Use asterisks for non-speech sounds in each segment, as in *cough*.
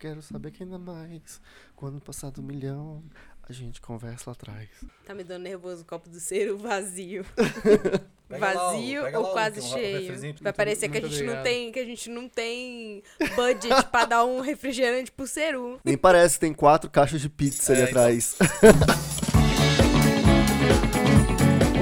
quero saber que ainda mais. Quando passar do milhão, a gente conversa lá atrás. Tá me dando nervoso o copo do cero vazio. *laughs* Vazio lá ou quase um cheio? Vai parecer que a gente não obrigado. tem, que a gente não tem budget *laughs* pra dar um refrigerante pro Ceru. Nem parece tem quatro caixas de pizza ali É, então. atrás. *laughs*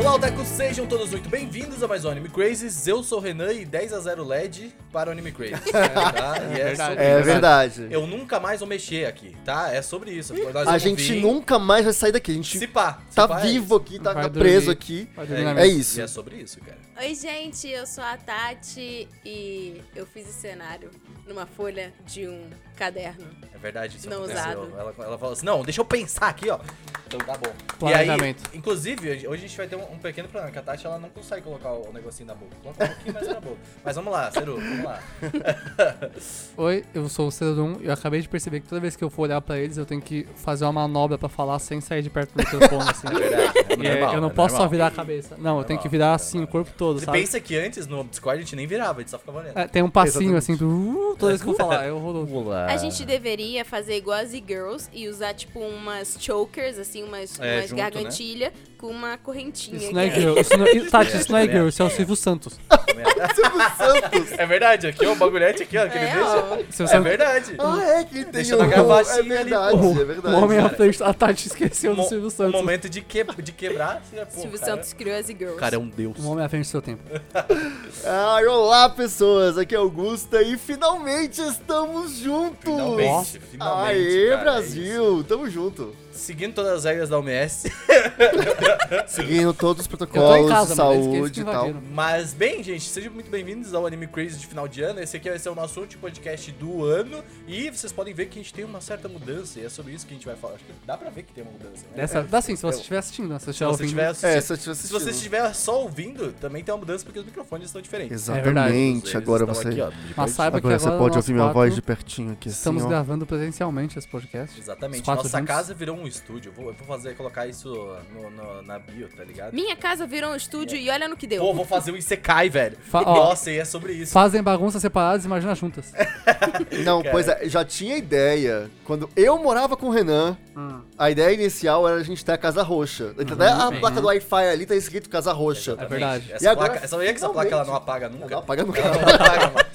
Olá, Otaku, sejam todos muito bem-vindos a mais um Anime Crazes. Eu sou o Renan e 10 a 0 LED para o Anime Crazes. *laughs* tá? E é verdade. sobre É isso. verdade. Eu nunca mais vou mexer aqui, tá? É sobre isso. Nós A vamos gente vir, nunca mais vai sair daqui. A gente Se pá. se tá pá é vivo aqui, tá, Vai tá dormir. preso aqui. Vai isso. dormir na É, mesa. isso. E é sobre isso, cara. Oi, gente, eu sou a Tati e eu fiz esse cenário numa folha de um caderno. É verdade, isso Não aconteceu. usado. Ela, ela falou assim, não, deixa eu pensar aqui, ó. Então tá bom. Planejamento. E aí, inclusive, hoje a gente vai ter um, um pequeno problema, que a Tati ela não consegue colocar o negocinho na boca. Coloca um pouquinho mais na boca. Mas vamos lá, Ceru, vamos lá. *laughs* *laughs* Oi, eu sou o Cedrum e eu acabei de perceber que toda vez que eu for olhar pra eles, eu tenho que fazer uma manobra pra falar sem sair de perto do microfone, assim. *laughs* É verdade, é é, normal, eu não é posso só normal. virar a cabeça. Não, eu tenho Normal, que virar normal. assim o corpo todo, Você sabe? pensa que antes no Discord a gente nem virava, a gente só ficava olhando. É, tem um passinho Exatamente. assim do uh, toda vez que eu vou falar, é horroroso. Olá. A gente deveria fazer igual as e-girls e usar, tipo, umas chokers, assim, umas, É, umas junto, né? Com uma correntinha. Isso não é girl. Isso *laughs* não, Tati, isso não é É, girl, isso é o é. Silvio Santos. *laughs* Santos. É verdade, aqui ó, o bagulhete aqui, ó, que ele É, deixa. Silvio É Santos. verdade. Ah, é que tem Deixa o... na É gravatinha ali, verdade, O, é verdade. o homem à frente, a Tati esqueceu do Mo- Silvio Santos. momento de, que, de quebrar. assim, né, pô, Silvio cara- Santos criou as e-girls. O cara é um deus. O homem à frente do seu tempo. *laughs* Ai, olá, pessoas. Aqui é Augusta e finalmente estamos juntos. Finalmente, finalmente. Aê, cara, é Brasil. Tamo junto. Seguindo todas as regras da OMS. *laughs* Seguindo todos os protocolos casa, de saúde e tal. Mas, bem, gente, sejam muito bem-vindos ao Anime Crazy de final de ano. Esse aqui vai ser o nosso último podcast do ano. E vocês podem ver que a gente tem uma certa mudança. E é sobre isso que a gente vai falar. Acho que dá pra ver que tem uma mudança, né? Dessa, dá sim, se você estiver assistindo, né? Se você Se estiver estiver É, assistindo. se Se você estiver só ouvindo, também tem uma mudança porque os microfones estão diferentes. Exatamente. Eles Agora você... aqui, ó, Mas saiba que Agora você agora pode ouvir minha voz de pertinho aqui, Estamos assim, gravando presencialmente esse podcast. Exatamente. Nossa juntos. casa virou um estúdio. Eu Vou, vou fazer, colocar isso no, no- na bio, tá ligado? Minha casa virou um estúdio e olha no que deu. Pô, vou fazer o Isekai, velho. Fa- ó. Nossa, e é sobre isso. Fazem bagunças separadas, imagina juntas. *laughs* Não, Cara. pois é, já tinha ideia. Quando eu morava com o Renan, a ideia inicial era a gente ter a Casa Roxa. Até a Uhum. placa do Wi-Fi ali tá escrito Casa Roxa. Exatamente. verdade. Essa E agora, placa, sabia que essa placa ela não apaga nunca? Não, apaga nunca. Ela não apaga mais.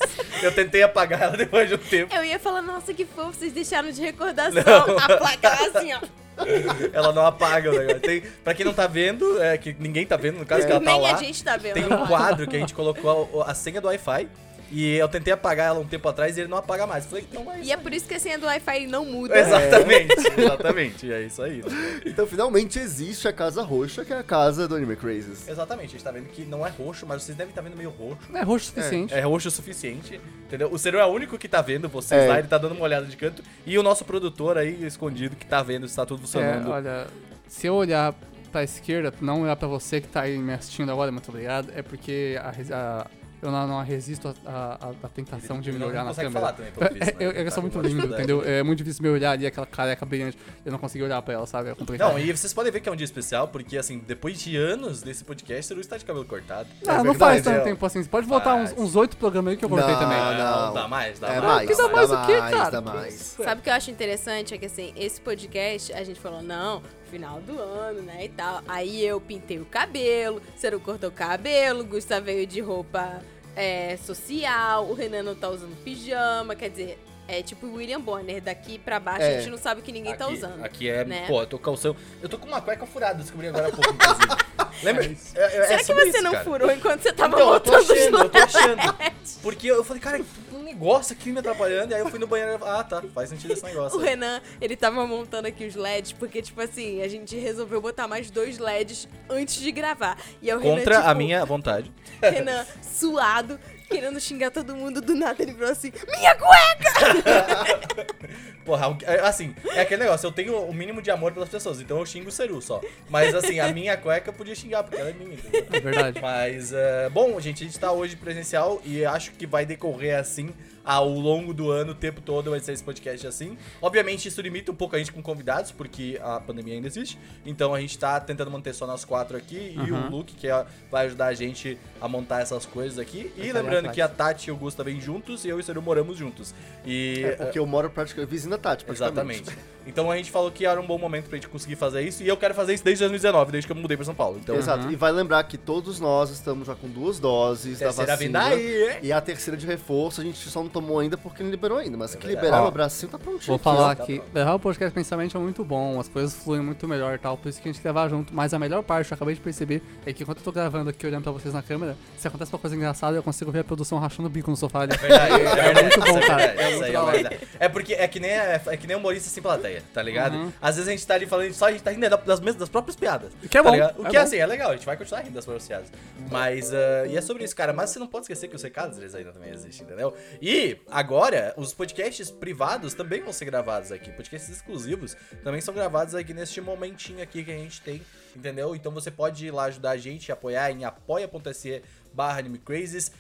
Eu tentei apagar ela depois de um tempo. Eu ia falar, nossa, que fofo, vocês deixaram de recordação. Não. A placa assim, ó. *laughs* Ela não apaga o negócio. Tem, pra quem não tá vendo, é que ninguém tá vendo, no caso que ela tá Nem lá. a gente tá vendo. Tem um quadro que a gente colocou a, a senha do Wi-Fi. E eu tentei apagar ela um tempo atrás e ele não apaga mais. Falei, então vai. E é por isso que a senha do Wi-Fi não muda. Exatamente, exatamente. É isso aí. né? Então finalmente existe a Casa Roxa, que é a casa do Anime Crazes. Exatamente, a gente tá vendo que não é roxo, mas vocês devem estar vendo meio roxo. Não é roxo o suficiente. É roxo o suficiente, entendeu? O Cero é o único que tá vendo vocês É. lá, ele tá dando uma olhada de canto. E o nosso produtor aí, escondido, que tá vendo se tá tudo É, funcionando. olha, se eu olhar pra esquerda, não olhar pra você que tá aí me assistindo agora, muito obrigado, é porque a a- eu não, não resisto à tentação de Ele me não olhar na câmera. falar também, pelo visto, né? eu, eu Tá sou com muito lindo, entendeu? É muito difícil me olhar ali, aquela careca brilhante. Eu não consegui olhar pra ela, sabe? É complicado. Não, e vocês podem ver que é um dia especial, porque assim, depois de anos desse podcast, o Luiz tá de cabelo cortado. Não, É não faz tanto é. tempo assim. Você pode voltar uns Faz. uns oito programas aí que eu cortei Não, também. não. dá mais, dá É mais. mais, que dá mais o quê, cara? dá mais. Sabe o que eu acho interessante? É que assim, esse podcast, a gente falou, não, final do ano, né, e tal. Aí eu pintei o cabelo, Ciro cortou o cabelo, Gustavo veio de roupa é, social, o Renan não tá usando pijama, quer dizer, é tipo o William Bonner, daqui pra baixo É. a gente não sabe o que ninguém tá aqui, usando. Aqui é, né? pô, eu tô calção. Eu tô com uma cueca furada, descobri agora há pouco, inclusive. *laughs* Lembra? É, é- é Será que você isso, não cara. furou enquanto você tava Então, eu tô montando os achando, eu tô LEDs? achando. Porque eu falei, cara, um negócio aqui me atrapalhando. E aí eu fui no banheiro e ah, tá, faz sentido esse *laughs* negócio. O Renan, ele tava montando aqui os LEDs, porque, tipo assim, a gente resolveu botar mais dois LEDs antes de gravar. E aí o Renan, Contra a tipo, minha vontade. *laughs* Renan, suado, querendo xingar todo mundo, do nada ele falou assim, minha cueca! *laughs* Porra, é, assim, é aquele negócio, eu tenho o mínimo de amor pelas pessoas, então eu xingo o Ceru só. Mas assim, a minha cueca eu podia xingar, porque ela é minha, entendeu? É verdade. Mas, é, bom, gente, a gente tá hoje presencial e acho que vai decorrer assim ao longo do ano, o tempo todo vai ser esse podcast assim. Obviamente, isso limita um pouco a gente com convidados, porque a pandemia ainda existe. Então a gente tá tentando manter só nós quatro aqui e o Uhum. Luke, que é- vai ajudar a gente a montar essas coisas aqui. E lembrando que a Tati e o Gusta vêm juntos e eu e o Seru moramos juntos. E É porque eu moro praticamente vizinho da Tati, praticamente. Exatamente. Então a gente falou que era um bom momento pra gente conseguir fazer isso. E eu quero fazer isso desde 2019, desde que eu mudei pra São Paulo. Então, Exato. E vai lembrar que todos nós estamos já com duas doses terceira da vacina. aí? E a terceira de reforço a gente só não tomou ainda porque não liberou ainda. Mas que verdade. liberar Ó, o bracinho tá prontinho. Vou aqui, falar tá que pronto. levar o podcast principalmente é muito bom, as coisas fluem muito melhor e tal, por isso que a gente quer levar junto. Mas a melhor parte, eu acabei de perceber, é que enquanto eu tô gravando aqui olhando pra vocês na câmera, se acontece uma coisa engraçada, eu consigo ver a produção rachando o bico no sofá ali. Verdade, é verdade, *laughs* muito bom, é cara. verdade, É hora. verdade. É porque é que nem, é, é que nem humorista sem plateia, tá ligado? Uhum. Às vezes a gente tá ali falando só, a gente tá rindo das, mesmas, das próprias piadas. Que é tá bom, ligado? O é que é assim, é legal, a gente vai continuar rindo das próprias piadas. Mas, ah, e é sobre isso, cara. Mas você não pode esquecer que os recados, eles ainda também existem, entendeu? E agora, os podcasts privados também vão ser gravados aqui. Podcasts exclusivos também são gravados aqui neste momentinho aqui que a gente tem, entendeu? Então você pode ir lá ajudar a gente, apoiar em apoia.se barra animecrazes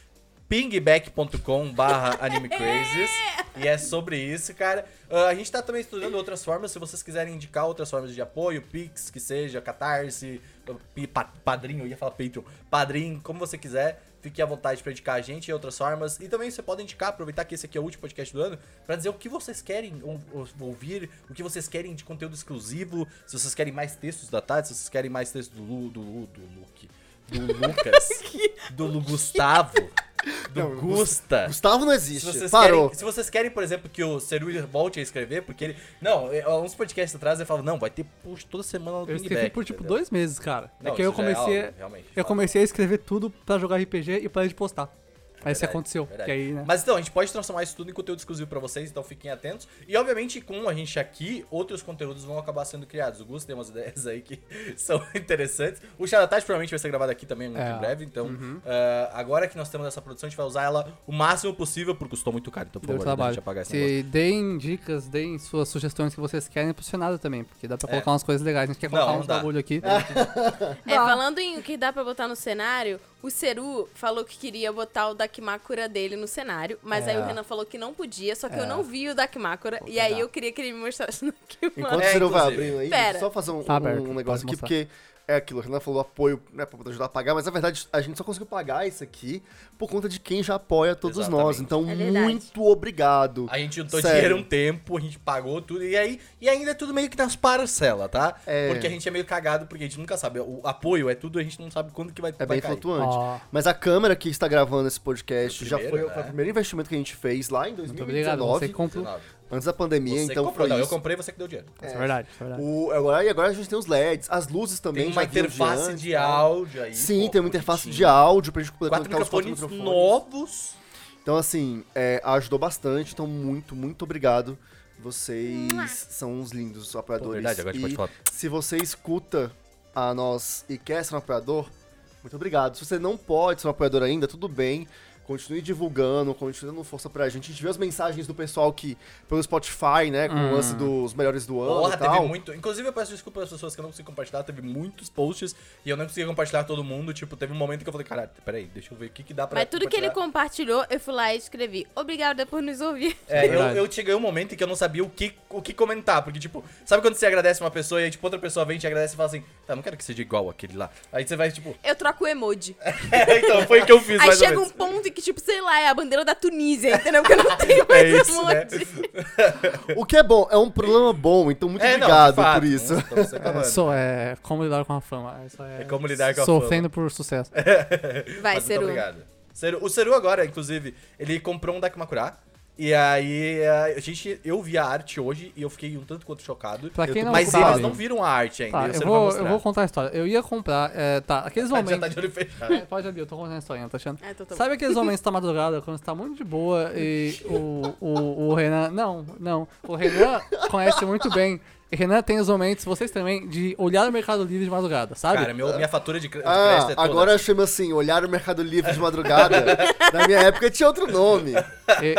pingback.com barra *laughs* animecrazes e é sobre isso, cara. Ah, a gente tá também estudando outras formas, se vocês quiserem indicar outras formas de apoio, Pix, que seja, Catarse, pa- Padrinho, eu ia falar Patreon, Padrim, como você quiser, fique à vontade pra indicar a gente e outras formas. E também você pode indicar, aproveitar que esse aqui é o último podcast do ano, pra dizer o que vocês querem ou- ou- ouvir, o que vocês querem de conteúdo exclusivo, se vocês querem mais textos da Tati, se vocês querem mais textos do Lu, do do Luke, do Lucas, *laughs* do Gustavo, do Não, Gusta. Gustavo não Se existe. vocês, Parou. querem, se vocês querem, por exemplo, que o Seru volte a escrever, porque ele. Não, é, uns podcasts atrás ele fala, não, vai ter push toda semana no Eu escrevi Pingback, por tipo entendeu? dois meses, cara. Não, é que eu é comecei. algo, realmente, eu comecei a escrever tudo pra jogar RPG e parei de postar. Aí isso aconteceu. aí, né? Mas então, a gente pode transformar isso tudo em conteúdo exclusivo pra vocês, então fiquem atentos. E obviamente, com a gente aqui, outros conteúdos vão acabar sendo criados. O Gus tem umas *laughs* ideias aí que são *laughs* interessantes. O Charatage provavelmente vai ser gravado aqui também muito É. em breve. Então, ah, agora que nós temos essa produção, a gente vai usar ela o máximo possível, porque custou muito caro. Então, por Deu favor, deixa trabalho. eu apagar esse negócio. Se deem dicas, deem suas sugestões que vocês querem pro Senado também, porque dá pra colocar umas coisas legais. A gente quer Não, colocar não uns dá. bagulho aqui. É, *laughs* falando em o que dá pra botar no cenário, o Seru falou que queria botar o Dakimakura dele no cenário, mas aí É. o Renan falou que não podia, só que eu É. não vi o Dakimakura, e aí eu queria que ele me mostrasse no Dakimakura. Enquanto É, o Ciro vai inclusive. abrindo aí, Pera. eu só fazer um, Tá um- aberto, um negócio aqui, mostrar. porque é aquilo, o Renan falou apoio, né, pra poder ajudar a pagar, mas na verdade a gente só conseguiu pagar isso aqui por conta de quem já apoia todos Exatamente. nós. Então, É muito obrigado. A gente juntou Sério. dinheiro um tempo, a gente pagou tudo, e aí e ainda é tudo meio que nas parcelas, tá? É. Porque a gente é meio cagado, porque a gente nunca sabe. O apoio é tudo, a gente não sabe quando que vai, É vai bem cair. flutuante. Ó. Mas a câmera que está gravando esse podcast O já primeiro, foi, né? foi o primeiro investimento que a gente fez lá em Muito obrigado. Você 2019, comprou. 19. antes da pandemia, Você então comprou, foi não, eu isso. comprei, você que deu dinheiro. Isso é verdade, é verdade. O, agora, e agora a gente tem os LEDs, as luzes também Tem uma interface de tá? áudio aí. Sim, pô, tem uma interface de áudio pra gente poder Quatro conectar os quatro microfones microfones. novos. Então, assim, é, ajudou bastante. Então, muito, muito obrigado. Vocês são uns lindos apoiadores. Pô, verdade, agora a gente e pode falar. se você escuta a nós e quer ser um apoiador, muito obrigado. Se você não pode ser um apoiador ainda, tudo bem. Continue divulgando, continue dando força pra gente. A gente vê as mensagens do pessoal que, pelo Spotify, né, com o lance dos melhores do ano Porra, e tal. teve muito. Inclusive, eu peço desculpa às pessoas que eu não consegui compartilhar. Teve muitos posts e eu não consegui compartilhar todo mundo. Tipo, teve um momento que eu falei, caralho, peraí, deixa eu ver o que, que dá pra. Mas tudo que ele compartilhar." compartilhou, eu fui lá e escrevi. Obrigada por nos ouvir. É, eu, eu cheguei um momento em que eu não sabia o que, o que comentar. Porque, tipo, sabe quando você agradece uma pessoa e aí, tipo, outra pessoa vem e te agradece e fala assim, tá, não quero que seja igual aquele lá. Aí você vai, tipo, Eu troco o emoji. *laughs* então, foi o que eu fiz, Aí mais ou chega um ponto em que, tipo, sei lá, é a bandeira da Tunísia, entendeu? Porque eu não tenho *laughs* mais É isso, né? *laughs* O que é bom, é um problema bom, então muito É, não, obrigado fato, por isso. não se É, sou, é como lidar com a fama. Isso é, É como lidar com a Sofrendo por sucesso. *laughs* Vai, Mas muito Seru. obrigado. Seru- O Seru agora, inclusive, ele comprou um Dakimakura. E aí, a gente, eu vi a arte hoje e eu fiquei um tanto quanto chocado. Pra quem Eu não Mas sabe, eles não viram a arte ainda. Tá, eu vou, eu vou contar a história. Eu ia comprar, é, tá, aqueles *laughs* Já tá momentos... de olho fechado. É, *laughs* pode abrir, eu tô contando a historinha, tá achando? Ah, então tá bom. Sabe aqueles *laughs* momentos da madrugada, quando você tá muito de boa e o, o, o Renan... Não, não. O Renan conhece muito bem Renan tem os momentos, vocês também, de olhar o Mercado Livre de madrugada, sabe? Cara, meu, minha fatura de, Ah, crédito é toda. agora chama assim, olhar o Mercado Livre de madrugada. Na minha época tinha outro nome.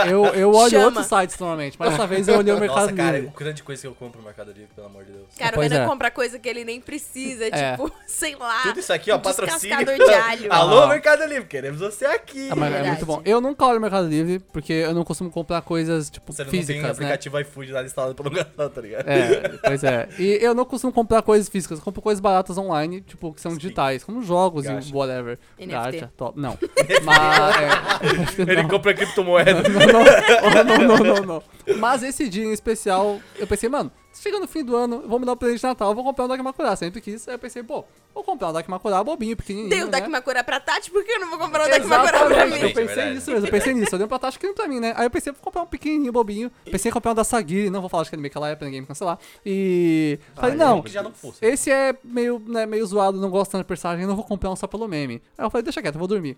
Eu, eu olho Chama. outros sites normalmente, mas dessa vez eu olhei o Mercado Nossa, cara, Livre. o grande coisa que eu compro no Mercado Livre, pelo amor de Deus. Cara, o Renan é. compra coisa que ele nem precisa, É. tipo, *laughs* sei lá. Tudo isso aqui, ó, um patrocínio. de alho. *laughs* Alô, Ah. Mercado Livre, queremos você aqui. Ah, mas é muito bom. Eu nunca olho o Mercado Livre, porque eu não costumo comprar coisas, tipo, Você não tem físicas, né? aplicativo iFood lá instalado não gastar, tá ligado? É, *laughs* pois é. E eu não costumo comprar coisas físicas, eu compro coisas baratas online, tipo, que são Sim. digitais, como jogos Gacha. e whatever. NFT. Gacha, top. Não. *laughs* Mas, é, *laughs* Ele não. compra criptomoeda. não, não, não, não, não. Mas esse dia em especial, eu pensei, mano, chega no fim do ano, vou me dar um presente de Natal, vou comprar um Dakimakura. Sempre quis. Aí eu pensei, pô, vou comprar um Dakimakura bobinho, pequenininho. Dei o né? Dakimakura pra Tati, por que eu não vou comprar o Dakimakura pra Exatamente, mim? eu pensei verdade. nisso mesmo, eu pensei nisso, eu dei um pra Tati que pra mim, né? Aí eu pensei, vou comprar um pequenininho, bobinho, pensei em comprar um da Sagiri, não vou falar de aquele meio que ela é pra ninguém me cancelar. E falei, não, Que já não fosse. esse é meio, né, meio zoado, não gosto tanto da personagem, eu não vou comprar um só pelo meme. Aí eu falei, deixa quieto, eu vou dormir.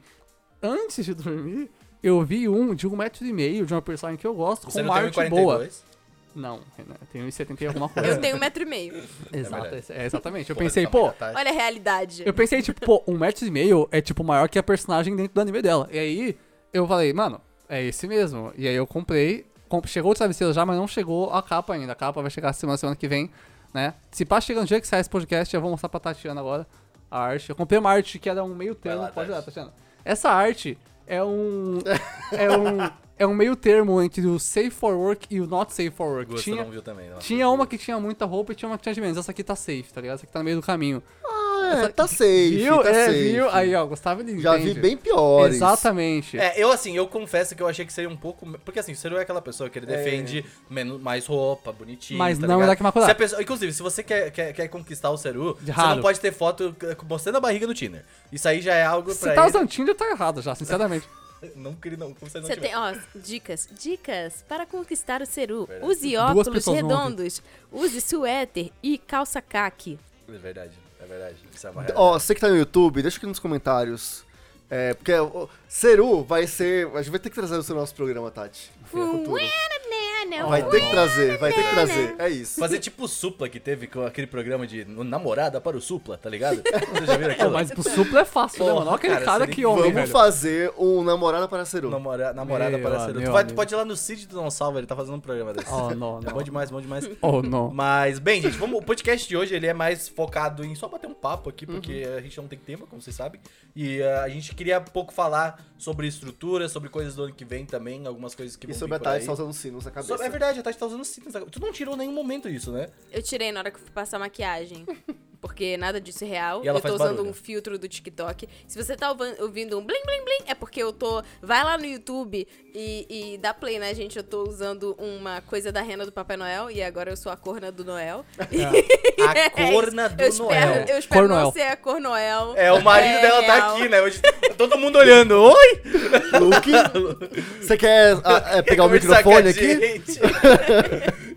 Antes de dormir, eu vi um de um metro e meio de uma personagem que eu gosto, Você com uma tem arte boa. 1,42? Não, Renan, eu tenho 1,70 e alguma *laughs* coisa. Eu tenho um metro e meio. *laughs* Exato, verdade. é, exatamente. Eu Porra, pensei, pô, Tati. Olha a realidade. eu pensei, tipo, pô, um metro e meio é, tipo, maior que a personagem dentro do anime dela. E aí, eu falei, mano, é esse mesmo. E aí eu comprei, comp- chegou o travesseiro já, mas não chegou a capa ainda. A capa vai chegar semana, semana que vem, né? Se pá, chega no dia que sai esse podcast, eu vou mostrar pra Tatiana agora a arte. Eu comprei uma arte que era um meio termo, pode ir lá, Tati. Tatiana. Essa arte é um... é um... *laughs* É um meio termo entre o safe for work e o not safe for work. Gusto Tinha, não viu também. não. tinha uma que tinha muita roupa e tinha uma que tinha de menos. Essa aqui tá safe, tá ligado? Essa aqui tá no meio do caminho. Ah, é, tá safe, Viu? tá é, safe. viu? Aí, ó, Gustavo ele Já entende. vi bem piores. Exatamente. É, eu assim, eu confesso que eu achei que seria um pouco. Porque assim, o Seru é aquela pessoa que ele É. defende menos, mais roupa, bonitinho. Mas tá não é ligado? Dakimakura. Se a pessoa, Inclusive, se você quer, quer, quer conquistar o Seru, De você não pode ter foto eh, mostrando a barriga no Tinder. Isso aí já é algo Se pra tá ele. usando Tinder, tá errado já, sinceramente. *laughs* *laughs* Não queria, não. Como você não Você tem, ó, dicas. Dicas para conquistar o Ceru. Verdade. Use óculos redondos. Use suéter e calça caque. É verdade, é verdade. Isso é uma Ó, você que tá no YouTube, deixa aqui nos comentários. É, porque o Seru vai ser. A gente vai ter que trazer o seu nosso programa, Tati. No futuro. Vai ter que trazer, vai ter que trazer. É isso. Fazer tipo o Supla que teve com aquele programa de namorada para o Supla, tá ligado? *laughs* Vocês já viram aquilo? Pô, mas pro suplo é fácil, né, Porra, mano? Olha aquele cara, cara que homem, Vamos velho. fazer um namorada para Seru. Namora- namorada Meu para ser. Tu, vai, tu pode ir lá no Cid do Não Salva, ele tá fazendo um programa desse. Oh, não, É não. bom demais, bom demais. *laughs* Oh, não. Mas, bem, gente, vamos, o podcast de hoje ele é mais focado em só bater um papo aqui, porque Uhum. a gente não tem tema, como vocês sabem. E ah, a gente queria um pouco falar sobre estrutura, sobre coisas do ano que vem também, algumas coisas que E vão sobre a aí. tá usando sinos na cabeça. Sobre- é verdade, a Tati tá usando sinos. Tu não tirou em nenhum momento isso, né? Eu tirei na hora que eu fui passar maquiagem. *laughs* Porque nada disso é real. E ela eu tô faz usando barulho. um filtro do TikTok. Se você tá ouvindo um blim blim blim, é porque eu tô. Vai lá no YouTube e, e dá play, né, gente? Eu tô usando uma coisa da rena do Papai Noel e agora eu sou a corna do Noel. *laughs* A *laughs* corna do eu espero, Noel. Eu espero Cor não Noel. ser a cor Noel. É, o marido É dela tá real. aqui, né? Hoje, *laughs* todo mundo olhando. Oi! Luke, você quer ah, é, pegar o a microfone aqui?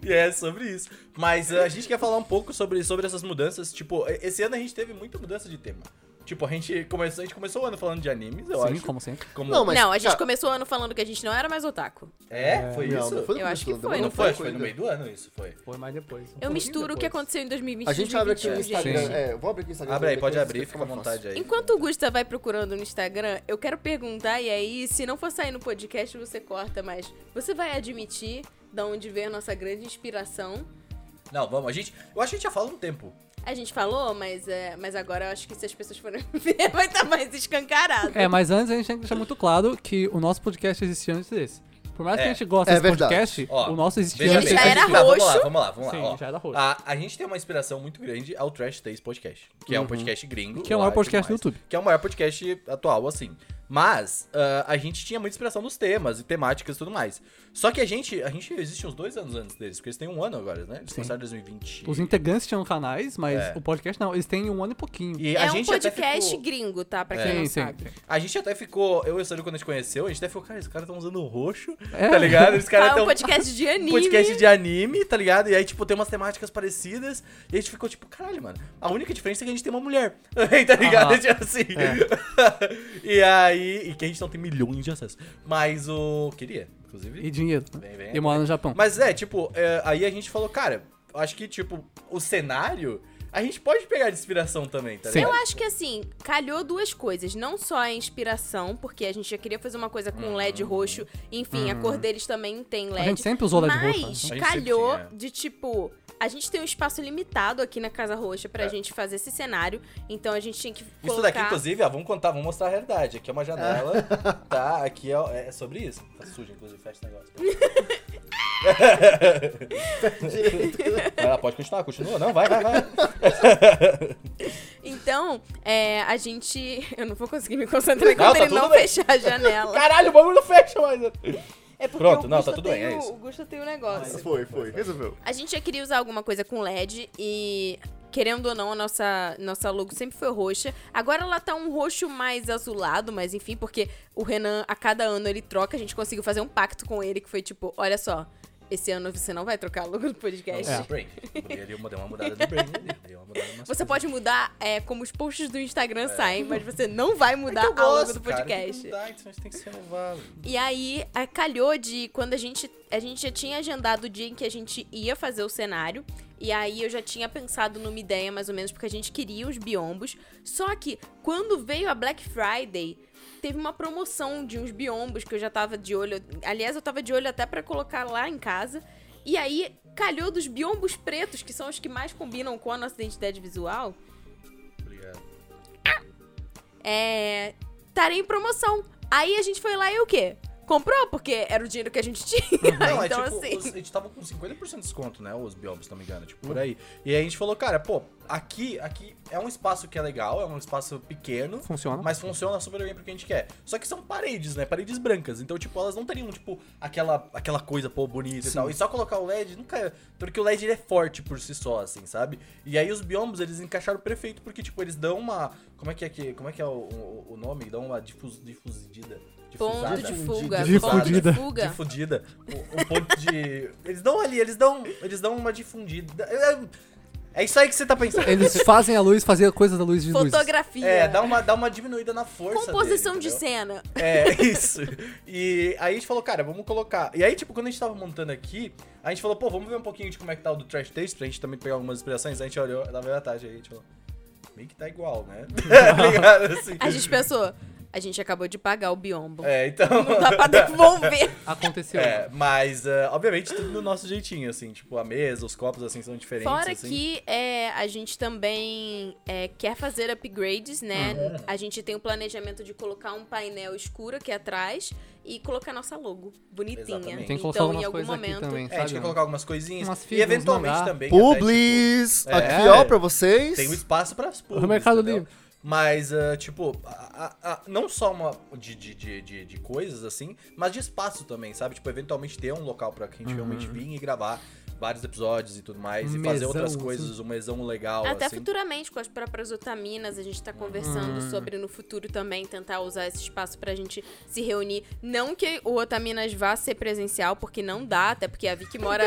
E *laughs* é sobre isso. Mas uh, a gente quer falar um pouco sobre, sobre essas mudanças. Tipo, esse ano a gente teve muita mudança de tema. Tipo, a gente começou, a gente começou o ano falando de animes, eu Sim, acho. como sempre. Como- Não, mas- não, a gente cara- começou o ano falando que a gente não era mais otaku. É? Foi Não, isso? não foi Eu acho que foi, ano, Não foi, foi foi no meio do ano isso, foi. Foi mais depois. Eu misturo o que depois. aconteceu em 2020 A gente abre aqui o 2021, Instagram. gente. É, vou abrir aqui o Instagram. Abre aí, pode abrir, fica à vontade aí. Enquanto o Gusta vai procurando no Instagram, eu quero perguntar, e aí, se não for sair no podcast, você corta, mas você vai admitir da onde veio a nossa grande inspiração? Não, vamos, a gente. Eu acho que a gente já fala um tempo. A gente falou, mas, é, mas agora eu acho que se as pessoas forem *laughs* ver, vai estar mais escancarado. É, mas antes a gente tem que deixar muito claro que o nosso podcast existia antes desse. Por mais que É. a gente goste É desse verdade. podcast, Ó, o nosso existia antes já desse. a era tá, Vamos lá, roxo. vamos lá, vamos lá. Sim, ó. já era roxo. A, a gente tem uma inspiração muito grande ao Trash Taste Podcast, que é um podcast gringo. Que é o lá maior podcast do YouTube. Que é o maior podcast atual, assim. Mas ah, a gente tinha muita inspiração nos temas e temáticas e tudo mais. Só que a gente, a gente existe uns dois anos antes deles, porque eles têm um ano agora, né? Eles Sim. começaram em 2020. Os integrantes tinham canais, mas É. o podcast não. Eles têm um ano e pouquinho. E a é um gente até podcast ficou... gringo, tá? Pra É. quem não Sim, sim. sabe. A gente até ficou, eu e o Sérgio, quando a gente conheceu, a gente até ficou, cara, esses caras estão usando roxo, É. tá ligado? Os caras Ah, tão... um podcast de *laughs* anime. podcast de anime, tá ligado? E aí, tipo, tem umas temáticas parecidas. E a gente ficou tipo, caralho, mano. A única diferença é que a gente tem uma mulher. *laughs* tá ligado? Aham. Tipo assim. *laughs* e aí. E que a gente não tem milhões de acessos. Mas o. Queria, inclusive. E dinheiro. Vem, vem, E mora no Japão. Mas é, tipo, é, aí a gente falou, cara, acho que, tipo, o cenário, a gente pode pegar de inspiração também, tá Sim. ligado? Eu acho que assim, calhou duas coisas. Não só a inspiração, porque a gente já queria fazer uma coisa com LED roxo. Enfim, a cor deles também tem LED. A gente sempre usou LED mas roxo. né? Sempre calhou de tipo. A gente tem um espaço limitado aqui na Casa Roxa pra É. gente fazer esse cenário. Então a gente tinha que colocar... Isso daqui, inclusive, ó, vamos contar, vamos mostrar a realidade. Aqui é uma janela, tá? Aqui é, é sobre isso. Tá sujo, inclusive, fecha esse negócio. *laughs* Lá, pode continuar, continua. Não, vai, vai, vai. Então, é, a gente... Eu não vou conseguir me concentrar Não, enquanto tá ele não bem. fechar a janela. Caralho, o bagulho não fecha mais. É porque Pronto, o não, Gusta tá tudo bem, tem é o- isso. O Gusta tem um negócio. Foi, foi. Resolveu. A gente já queria usar alguma coisa com LED e, querendo ou não, a nossa, nossa logo sempre foi roxa. Agora ela tá um roxo mais azulado, mas enfim, porque o Renan, a cada ano ele troca, a gente conseguiu fazer um pacto com ele que foi tipo, olha só, esse ano você não vai trocar a logo do podcast. É. Brain. Uma, dei uma mudada de brain nas Você pode mudar é, como os posts do Instagram saem, mas você não vai É mudar eu a logo do cara, podcast. tem que mudar, então a gente tem que se renovar. E aí, a- calhou de quando a gente. A gente já tinha agendado o dia em que a gente ia fazer o cenário. E aí eu já tinha pensado numa ideia, mais ou menos, porque a gente queria os biombos. Só que quando veio a Black Friday, teve uma promoção de uns biombos que eu já tava de olho. Aliás, eu tava de olho até pra colocar lá em casa. E aí, calhou dos biombos pretos, que são os que mais combinam com a nossa identidade visual. Obrigado. É. Estarem em promoção. Aí a gente foi lá e o quê? Comprou, porque era o dinheiro que a gente *laughs* tinha. Não, então, é tipo, assim. os- a gente tava com 50% de desconto, né? Os biombos, se não me engano, tipo, por aí. E aí a gente falou, cara, pô, aqui, aqui é um espaço que é legal, é um espaço pequeno. Funciona. Mas funciona super bem pro que a gente quer. Só que são paredes, né? Paredes brancas. Então, tipo, elas não teriam, tipo, aquela, aquela coisa, pô, bonita e Sim. tal. E só colocar o LED nunca é. Porque o LED ele é forte por si só, assim, sabe? E aí os biombos, eles encaixaram perfeito, porque, tipo, eles dão uma. Como é que é que. Como é que é o, o, o nome? Dão uma difus, difusida. Ponto de fuga. Difundida. Ponto de fuga. Difundida. Um, um ponto de. Eles dão ali, eles dão. Eles dão uma difundida. É, é isso aí que você tá pensando. Eles fazem a luz fazer coisas da luz de luz. Fotografia. É, dá uma, dá uma diminuída na força. Composição dele, de cena. É, *laughs* isso. E aí a gente falou, cara, vamos colocar. E aí, tipo, quando a gente tava montando aqui, a gente falou, pô, vamos ver um pouquinho de como é que tá o do Trash Taste, pra gente também pegar algumas inspirações. A gente olhou, na verdade, aí a gente falou, meio que tá igual, né? *laughs* tá ligado? Assim. A gente pensou, a gente acabou de pagar o biombo. É, então. Não dá pra devolver. *laughs* Aconteceu. É, mas, ah, obviamente, tudo do nosso jeitinho, assim, tipo, a mesa, os copos, assim, são diferentes, Fora assim. que é, a gente também é, quer fazer upgrades, né? Uhum. A gente tem o planejamento de colocar um painel escuro aqui atrás e colocar nossa logo bonitinha. Exatamente. Tem que colocar então, em algum momento. também, É, a gente quer colocar algumas coisinhas. Umas e figuras, eventualmente também. até, Publis! É. Aqui, ó, pra vocês. Tem um espaço para as públicas. O Mercado entendeu? Livre. Mas, ah, tipo, a- a- a- não só uma de, de, de, de, de coisas, assim, mas de espaço também, sabe? Tipo, eventualmente ter um local pra gente realmente vir e gravar vários episódios e tudo mais. Um e fazer mesão, outras assim. coisas, um mesão legal, Até assim. futuramente, com as próprias otaminas, a gente tá conversando Hum. sobre no futuro também tentar usar esse espaço pra gente se reunir. Não que o Otaminas vá ser presencial, porque não dá, até porque a Vicky mora.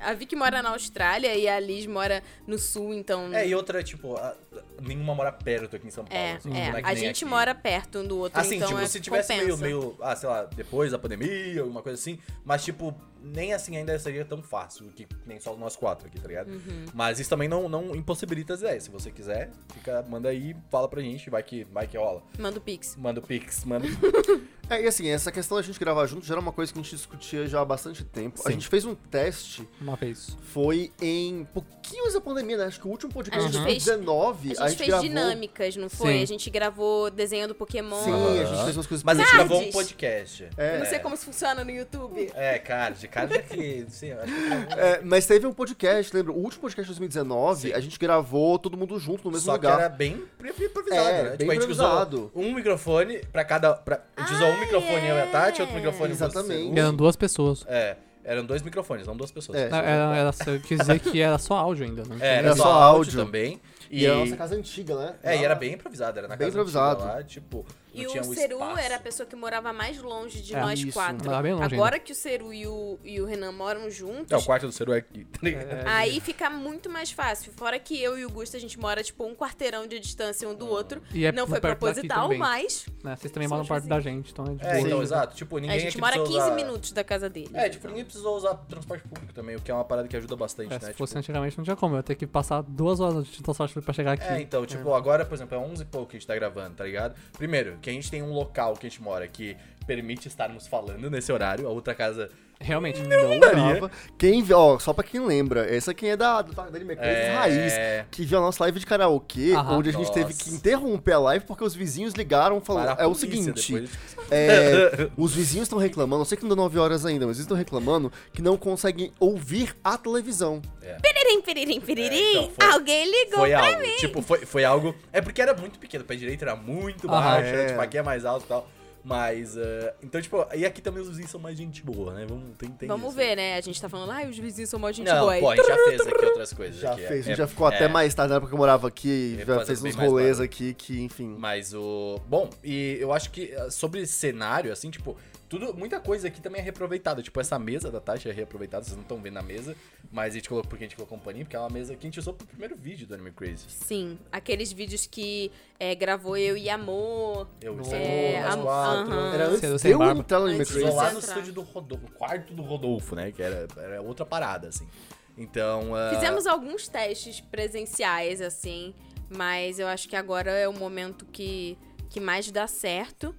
a Vicky mora na Austrália e a Liz mora no sul, então. É, e outra, tipo, a- nenhuma mora perto aqui em São Paulo. É, assim, é. não que a gente aqui. mora perto um do outro, Assim, então tipo, é, se tivesse meio, meio, ah, sei lá, depois da pandemia, alguma coisa assim, mas, tipo, nem assim ainda seria tão fácil, que nem só nós quatro aqui, tá ligado? Uhum. Mas isso também não, não impossibilita as ideias. Se você quiser, fica, manda aí, fala pra gente, vai que, vai que rola. Manda o Pix. Manda o Pix, manda. *laughs* É, e assim, essa questão da gente gravar junto já era uma coisa que a gente discutia já há bastante tempo. A Sim. gente fez um teste, Uma vez. foi em pouquinho antes da pandemia, né? Acho que o último podcast A de gente fez- 2019, A gente, fez gravou... dinâmicas, não foi? Sim. A gente gravou desenho do Pokémon. Sim, a gente fez umas coisas Mas a gente gravou um podcast. É. Eu não sei como isso funciona no YouTube. É, card. Card é que. Sim, acho que É, mas teve um podcast, lembra? O último podcast de 2019, a gente gravou todo mundo junto no mesmo Só lugar. que era bem improvisado, É, né? bem a gente improvisado. usou um microfone pra cada. Pra, a gente usou um microfone eu e a Tati, outro é. microfone você. Exatamente. Eram duas pessoas. É, eram dois microfones, não duas pessoas. É. Não, Era, era, eu quis dizer que era só áudio ainda, né? É, era, Era só, só áudio também. E, E, era a nossa casa antiga, né? É, e era bem improvisado, era na Bem casa improvisado. antiga lá, tipo, E o um Ceru espaço. era a pessoa que morava mais longe de É, nós isso. quatro. Morava bem longe Agora que o Ceru e o, e o Renan moram juntos, É, o quarto do Ceru é aqui. tá ligado? É, aí fica muito mais fácil. Fora que eu e o Gusto, a gente mora, tipo, um quarteirão de distância um do outro. E é Não foi proposital, mas né, Vocês também moram perto da gente, então é de É, boa. então, Sim. exato. Tipo, ninguém a gente mora precisa 15 usar- minutos da casa dele. É, tipo, ninguém precisou usar transporte público também, o que é uma parada que ajuda bastante, É, né? se Tipo, fosse antigamente não tinha como, eu ia ter que passar duas horas de transporte pra chegar aqui. É, então, tipo, agora, por exemplo, é 11 e pouco que a gente tá gravando, tá ligado? Primeiro, que a gente tem um local que a gente mora que permite estarmos falando nesse horário, a outra casa Realmente. Não dava. Quem, vê- ó, só pra quem lembra, essa quem é da, do, da Anime Crazy É. Raiz, que viu a nossa live de karaokê, Aham. onde a gente teve Nossa. que interromper a live porque os vizinhos ligaram falando, para a é o seguinte, é, os vizinhos estão reclamando, eu sei que não deu 9 horas ainda, mas eles estão reclamando que não conseguem ouvir a televisão. Piririm, piririm, piririm. É, então, foi- Alguém ligou Foi pra algo, mim. tipo, foi, foi algo. É porque era muito pequeno, o pé direito era muito Aham. baixo, É. tipo, aqui é mais alto e tal. Mas, eh, então, tipo, e aqui também os vizinhos são mais gente boa, né? Vamos, tem, tem Vamos isso. ver, né? A gente tá falando, ai, os vizinhos são mó gente Não, boa. aí. pô, a gente já fez aqui outras coisas. Já aqui, fez, a é- gente já ficou é- até mais tarde na época que eu morava aqui, É, já fez uns mais rolês aqui que, enfim. Mas o. Bom, e eu acho que eh, sobre cenário, assim, tipo, tudo, muita coisa aqui também é reaproveitada. Tipo, essa mesa da Tati é reaproveitada, vocês não estão vendo a mesa, mas a gente colocou porque a gente colocou um paninho, porque é uma mesa que a gente usou pro primeiro vídeo do Anime Crazy. Sim, aqueles vídeos que é, gravou eu e Amor. Eu e É, nós a- quatro. aham. Era antes eu barba. entrar no Anime Crazy. lá no estúdio do Rodolfo, no quarto do Rodolfo, né? Que era, era outra parada, assim. Então. ah, Fizemos alguns testes presenciais, assim, mas eu acho que agora é o momento que, que mais dá certo.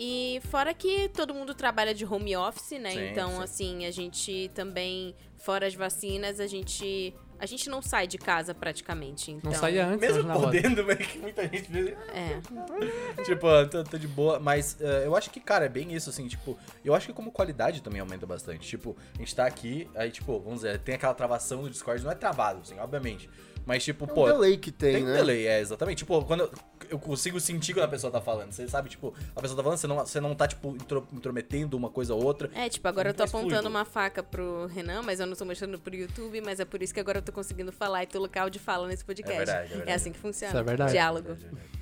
E fora que todo mundo trabalha de home office, né? Sim, então, sim. assim, a gente também, fora as vacinas, a gente. A gente não sai de casa praticamente. Então, Não saía antes, Mesmo na podendo, *laughs* meio que muita gente vê. É. Tipo, tô, tô de boa. Mas eh, eu acho que, cara, é bem isso, assim, tipo, eu acho que como qualidade também aumenta bastante. Tipo, a gente tá aqui, aí, tipo, vamos dizer, tem aquela travação do Discord, não é travado, assim, obviamente. Mas, tipo, É um pô. delay que tem, Tem né? delay, é, exatamente. Tipo, quando eu, eu consigo sentir quando a pessoa tá falando. Você sabe, tipo, a pessoa tá falando, você não, você não tá, tipo, intro- intrometendo uma coisa ou outra. É, tipo, agora eu tô mais apontando fluido. uma faca pro Renan, mas eu não tô mostrando pro YouTube, mas é por isso que agora eu tô conseguindo falar e ter local de fala nesse podcast. É verdade, é verdade. assim que funciona. Isso é verdade. Diálogo. É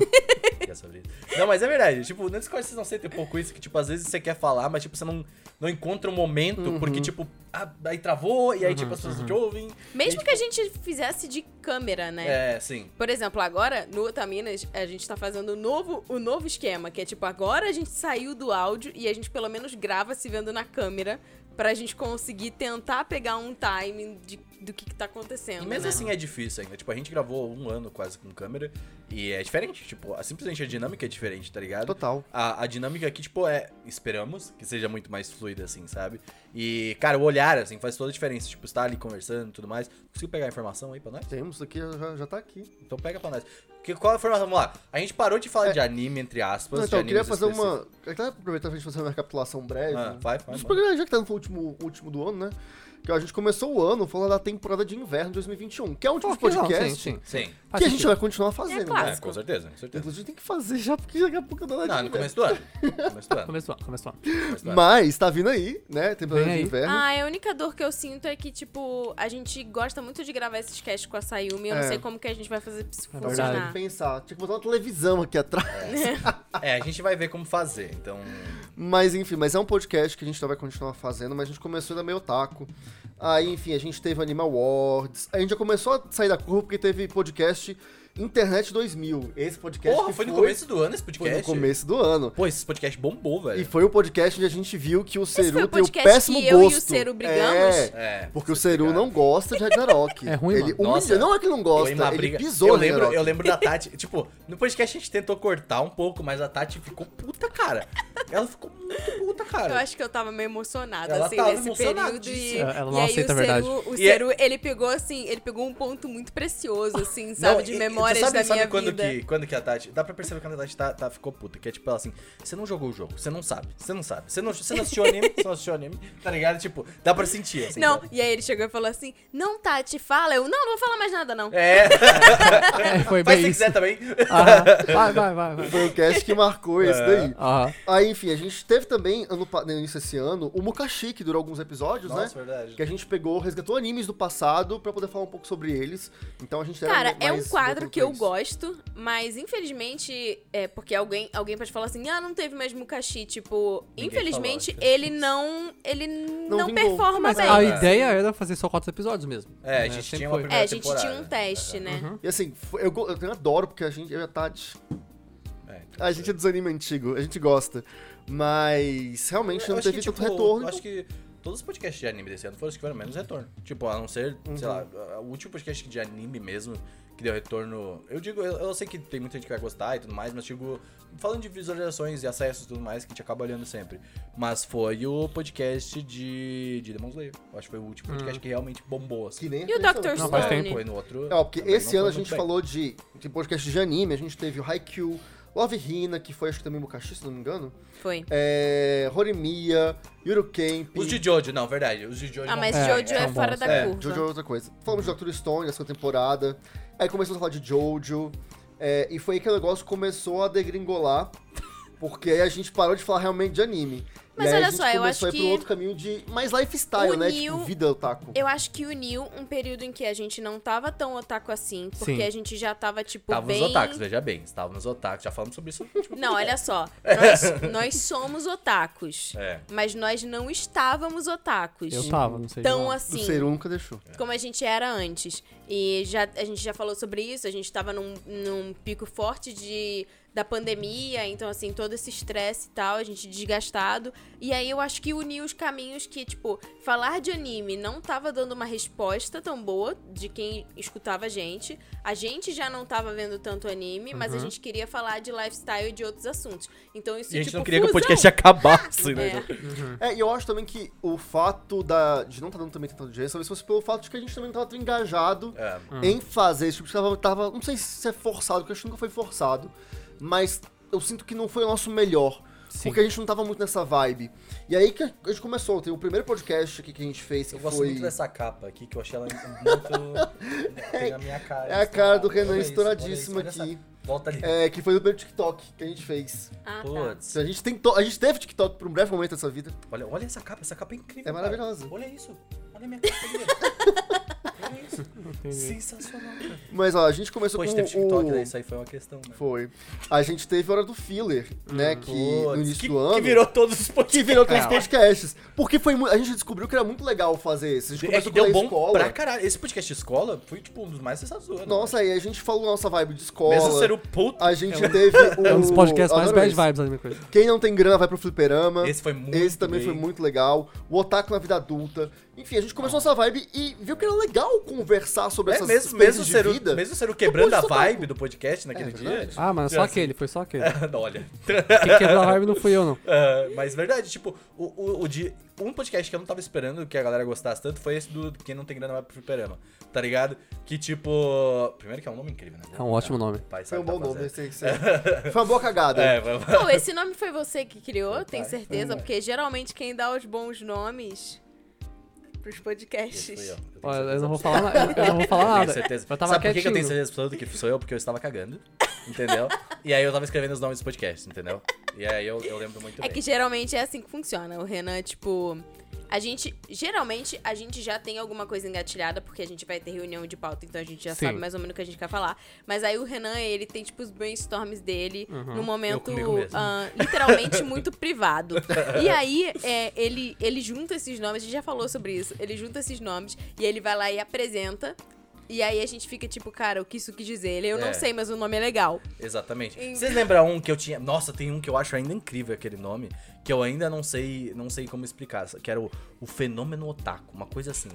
*laughs* sobre isso. Não, mas é verdade. Tipo, no Discord vocês não sentem um pouco isso, que, tipo, às vezes você quer falar, mas, tipo, você não, não encontra um momento, Uhum. porque, tipo, ah, aí travou, e aí, tipo, as pessoas te ouvem. Mesmo e, que a gente fizesse de câmera, né? tipo, É, sim. Por exemplo, agora, no Otaminas, a gente tá fazendo o novo, o novo esquema, que é tipo, agora a gente saiu do áudio e a gente pelo menos grava se vendo na câmera pra gente conseguir tentar pegar um timing de, do que, que tá acontecendo. E mesmo né? assim é difícil ainda. Tipo, a gente gravou um ano quase com câmera e é diferente. Tipo, a- simplesmente a dinâmica é diferente, tá ligado? Total. A, a dinâmica aqui, tipo, é. Esperamos que seja muito mais fluida, assim, sabe? E, cara, o olhar, assim, faz toda a diferença. Tipo, estar ali conversando e tudo mais. Conseguiu pegar a informação aí pra nós? Temos aqui, já, já tá aqui. Então pega pra nós. Que, qual a informação? Vamos lá. A gente parou de falar É. de anime, entre aspas. Não, de então, eu queria fazer específicos. uma. Até aproveitar pra gente fazer uma recapitulação breve. Ah, vai, vai, programas, já que tá no último, último do ano, né? Que a gente começou o ano falando da temporada de inverno de 2021, que é um tipo de Ok, não, podcast sim, sim. Sim. Faz que a gente sentido. vai continuar fazendo. É né? É, com certeza, com certeza. Inclusive tem que fazer já, porque daqui a pouco não dá Não, no começo do ano. No começo do ano. Começou, começou. Começo do ano. Mas tá vindo aí, né? Temporada Vem de aí. inverno. Ah, a única dor que eu sinto é que, tipo, a gente gosta muito de gravar esses casts com a Sayumi. Eu É. não sei como que a gente vai fazer isso É Tem funcionar. que pensar. Tinha que botar uma televisão aqui atrás. É, a gente vai ver como fazer. Então. Mas enfim, mas é um podcast que a gente vai continuar fazendo, mas a gente começou ainda meio taco. Aí, enfim, a gente teve Animal Awards. A gente já começou a sair da curva porque teve podcast Internet 2000. Esse podcast Porra, que foi no começo do ano esse foi podcast? no começo do ano. Pô, esse podcast bombou, velho. E foi o podcast onde a gente viu que o foi Ceru o tem o péssimo que eu e o gosto. Ceru brigamos? É, É. porque o Ceru pegaram. não gosta de Ragnarok. *laughs* É ruim, ele Nossa. não é que não Foi gosta, ele briga. pisou eu lembro, Ragnarok. eu lembro da *laughs* Tati, tipo, no podcast a gente tentou cortar um pouco, mas a Tati ficou puta, cara. Ela ficou muito puta, cara. Eu acho que eu tava meio emocionada, Ela assim, tava nesse período. E. Ela e não aí aceita o a verdade. Ceru, o E é- Ceru, ele pegou, assim, ele pegou um ponto muito precioso, assim, *laughs* sabe? Não, de e- e tu memórias sabe, da sabe minha quando vida. Que, quando que a Tati. Dá pra perceber quando a Tati tá, tá- ficou puta. Que é tipo ela assim: você não jogou o jogo, você não sabe, você não sabe. Você não, você não assistiu anime, você não assistiu anime, tá ligado? Tipo, dá pra sentir, assim. Não, né? e aí ele chegou e falou assim: Não, Tati, fala. Eu, não, não vou falar mais nada, não. É, É, foi faz bem se isso. quiser também. Aham. Vai, vai, vai, vai. Foi o cast que marcou esse daí. Aham. Aí, enfim, a gente teve também, ano, no início desse ano, o Mukashi, que durou alguns episódios, Nossa, né? verdade. Que a gente pegou, resgatou animes do passado pra poder falar um pouco sobre eles. Então a gente era Cara, é um quadro que que eu isso. gosto, mas infelizmente, é porque alguém, alguém pode falar assim, ah, não teve mais Mukashi. Tipo, Ninguém infelizmente, falou, ele não. Ele não, vingou. performa Mas bem. a É. ideia era fazer só quatro episódios mesmo. É, a né? gente Sempre tinha uma foi. primeira É, a gente temporada. tinha um teste, né? Uhum. E assim, eu, eu adoro, porque a gente, eu e a Tati, É, então, a gente é dos anime antigo, a gente gosta. Mas realmente Eu não teve que, tanto tipo, retorno. eu Acho que todos os podcasts de anime desse ano foram os que tiveram menos retorno. Tipo, a não ser, sei lá, o último podcast de anime mesmo que deu retorno. Eu digo, eu, eu sei que tem muita gente que vai gostar e tudo mais, mas digo, falando de visualizações e acessos e tudo mais, que a gente acaba olhando sempre. Mas foi o podcast de, de Demon Slayer. Eu acho que foi o último podcast que realmente bombou, assim. Que nem E o. Dr. Não, faz Stone? tempo. Foi no outro. É, ó, porque esse não ano a gente bem. falou de, de podcast de anime, a gente teve o Haikyuu, Love Hina, que foi acho que também Mukashi, se não me engano. Foi. É, Horimiya, Yuru Camp. Os de Jojo, não, verdade. Os de Jojo Ah, não mas É, Jojo é são fora bons. da É, curva. Jojo é outra coisa. Falamos de Dr. Stone, segunda temporada. Aí começamos a falar de Jojo. é, e foi aí que o negócio começou a degringolar. Porque aí a gente parou de falar realmente de anime. Mas aí olha a gente só, eu acho a ir pro que outro caminho de mais lifestyle, né? uniu- Tipo, vida otaku. Eu acho que uniu um período em que a gente não tava tão otaku assim, porque Sim. a gente já tava, tipo, Estávamos bem... otakus, veja bem. Estávamos otakus, já falamos sobre isso. no último *laughs* Não, olha só. *laughs* Nós, nós somos otakus. É. Mas nós não estávamos otakus. Eu tava, não sei. Tão assim. Seru nunca deixou. como a gente era antes. E já, a gente já falou sobre isso, a gente tava num, num pico forte de, da pandemia, então assim, todo esse estresse e tal, a gente desgastado. E aí eu acho que uniu os caminhos que, tipo, falar de anime não tava dando uma resposta tão boa de quem escutava a gente. A gente já não tava vendo tanto anime, mas a gente queria falar de lifestyle e de outros assuntos. Então isso, E a gente tipo, não queria que o fusão. podcast acabasse, né? É. É, e eu acho também que o fato da, de não estar dando também tanta audiência, talvez fosse pelo fato de que a gente também não tava tão engajado É. em fazer esse tipo de tava, tava. Não sei se é forçado, porque eu acho que nunca foi forçado. Mas eu sinto que não foi o nosso melhor. Sim. Porque a gente não tava muito nessa vibe. E aí que a gente começou. Tem o primeiro podcast aqui que a gente fez, que Eu gosto foi. muito dessa capa aqui, que eu achei ela muito. *laughs* Tem a minha cara. É a cara do Renan Olha isso, estouradíssima isso, aqui. essa- Volta ali. É, que foi do primeiro TikTok que a gente fez. Ah, tá. Putz. A gente tentou. A gente teve TikTok por um breve momento dessa vida. Olha, olha essa capa, essa capa é incrível. É cara. maravilhosa. Olha isso. Olha a minha ali. Olha *laughs* isso. Sensacional, cara. Mas ó, a gente começou Pô, a com gente teve TikTok, o... né? Isso aí foi uma questão, né? Foi. A gente teve a hora do filler, né? Que no início que, do ano. que virou todos os que podcasts. virou todos os É. podcasts. Porque foi mu- a gente descobriu que era muito legal fazer esse. A gente É que começou deu pela bom escola. pra caralho. Esse podcast de escola foi, tipo, um dos mais ano. Nossa, aí a gente falou nossa vibe de escola. Mesmo ser o puto. A gente teve o. *laughs* É um dos podcasts mais bad vibes da minha coisa. Quem não tem grana vai pro fliperama. Esse foi muito Esse também bem. foi muito legal. O Otaku na vida adulta. Enfim, a gente começou essa vibe e viu que era legal conversar sobre É, essas mesmo, mesmo, de ser vida. o, mesmo ser o quebrando a vibe do podcast naquele É, dia. Ah, mano, só Assim. aquele, foi só aquele. *laughs* Não, Olha. Quem quebrou a vibe não fui eu, não. Ah, *laughs* mas verdade, tipo, o, o, o de, um podcast que eu não tava esperando que a galera gostasse tanto foi esse do Quem Não Tem Grana Vai pro Fliperama, tá ligado? Que tipo. Primeiro que é um nome incrível, né? É um ótimo nome. Pai Foi um que bom tá nome. Esse, esse. Foi uma boa cagada. *laughs* É, vai- Pô, esse nome foi você que criou, pai. certeza? Porque geralmente quem dá os bons nomes pros podcasts. eu. Eu Olha, eu não vou falar, na- eu, eu não vou falar Eu tenho nada. certeza. Eu tava Sabe por que eu tenho quietinho. certeza absoluta que sou eu? Porque eu estava cagando, entendeu? e aí eu tava escrevendo os nomes dos podcasts, entendeu? E aí eu, eu lembro muito É bem. que geralmente é assim que funciona. O Renan, tipo. A gente. Geralmente a gente já tem alguma coisa engatilhada, porque a gente vai ter reunião de pauta, então a gente já Sim. sabe mais ou menos o que a gente quer falar. Mas aí o Renan, ele tem, tipo, os brainstorms dele num momento comigo mesmo. ah, literalmente muito privado. E aí, é, ele, ele junta esses nomes, a gente já falou sobre isso. Ele junta esses nomes e ele vai lá e apresenta. E aí a gente fica tipo, cara, o que isso quis dizer? Ele, eu É. não sei, mas o nome é legal. Exatamente. Vocês lembram um que eu tinha. Nossa, tem um que eu acho ainda incrível aquele nome, que eu ainda não sei, não sei como explicar, que era o, o fenômeno otaku, uma coisa assim.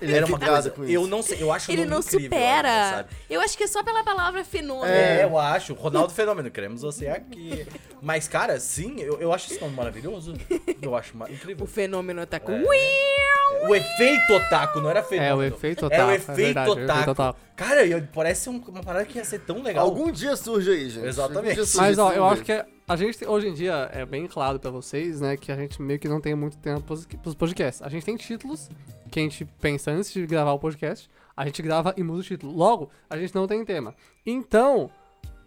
Ele é era uma vidrado coisa. com Eu isso. não sei, eu acho o Ele não incrível supera. ainda, sabe? Eu acho que é só pela palavra fenômeno. É, eu acho. Ronaldo Fenômeno, queremos você aqui. Mas, cara, sim, eu, eu acho esse nome maravilhoso. Eu acho ma- O incrível. fenômeno com. É. O efeito otaku, não era fenômeno. É, o efeito É otaku, o é efeito verdade, o efeito otaku. Cara, parece um- uma parada que ia ser tão legal. Algum dia surge aí, gente. Exatamente. Surge Mas, ó, eu acho que é- a gente, hoje em dia, é bem claro pra vocês, né, que a gente meio que não tem muito tempo pros podcasts. A gente tem títulos que a gente pensa antes de gravar o podcast, a gente grava e muda o título. Logo, a gente não tem tema. Então,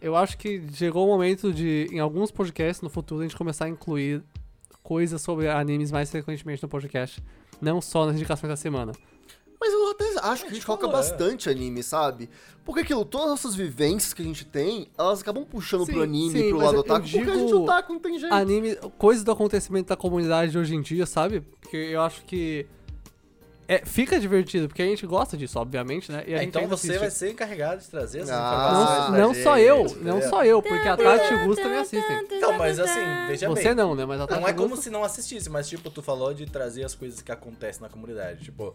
eu acho que chegou o momento de, em alguns podcasts no futuro, a gente começar a incluir coisas sobre animes mais frequentemente no podcast. Não só nas indicações da semana. Mas eu até acho que a gente tipo, coloca é. bastante anime, sabe? Porque aquilo, todas as nossas vivências que a gente tem, elas acabam puxando Sim, pro anime, sim, pro lado otaku, porque a gente digo otaku não tem jeito. Anime, coisas do acontecimento da comunidade hoje em dia, sabe? Porque eu acho que. É, fica divertido, porque a gente gosta disso, obviamente, né? E a É, gente então você assiste. vai ser encarregado de trazer essas Ah, informações. Não, gente, só eu, não só eu, porque a Tati e o Gus também assistem. Então, mas assim, veja Você bem. não, né? Mas a Tati Não é como Gus- se não assistisse, mas tipo, tu falou de trazer as coisas que acontecem na comunidade. Tipo.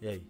E aí?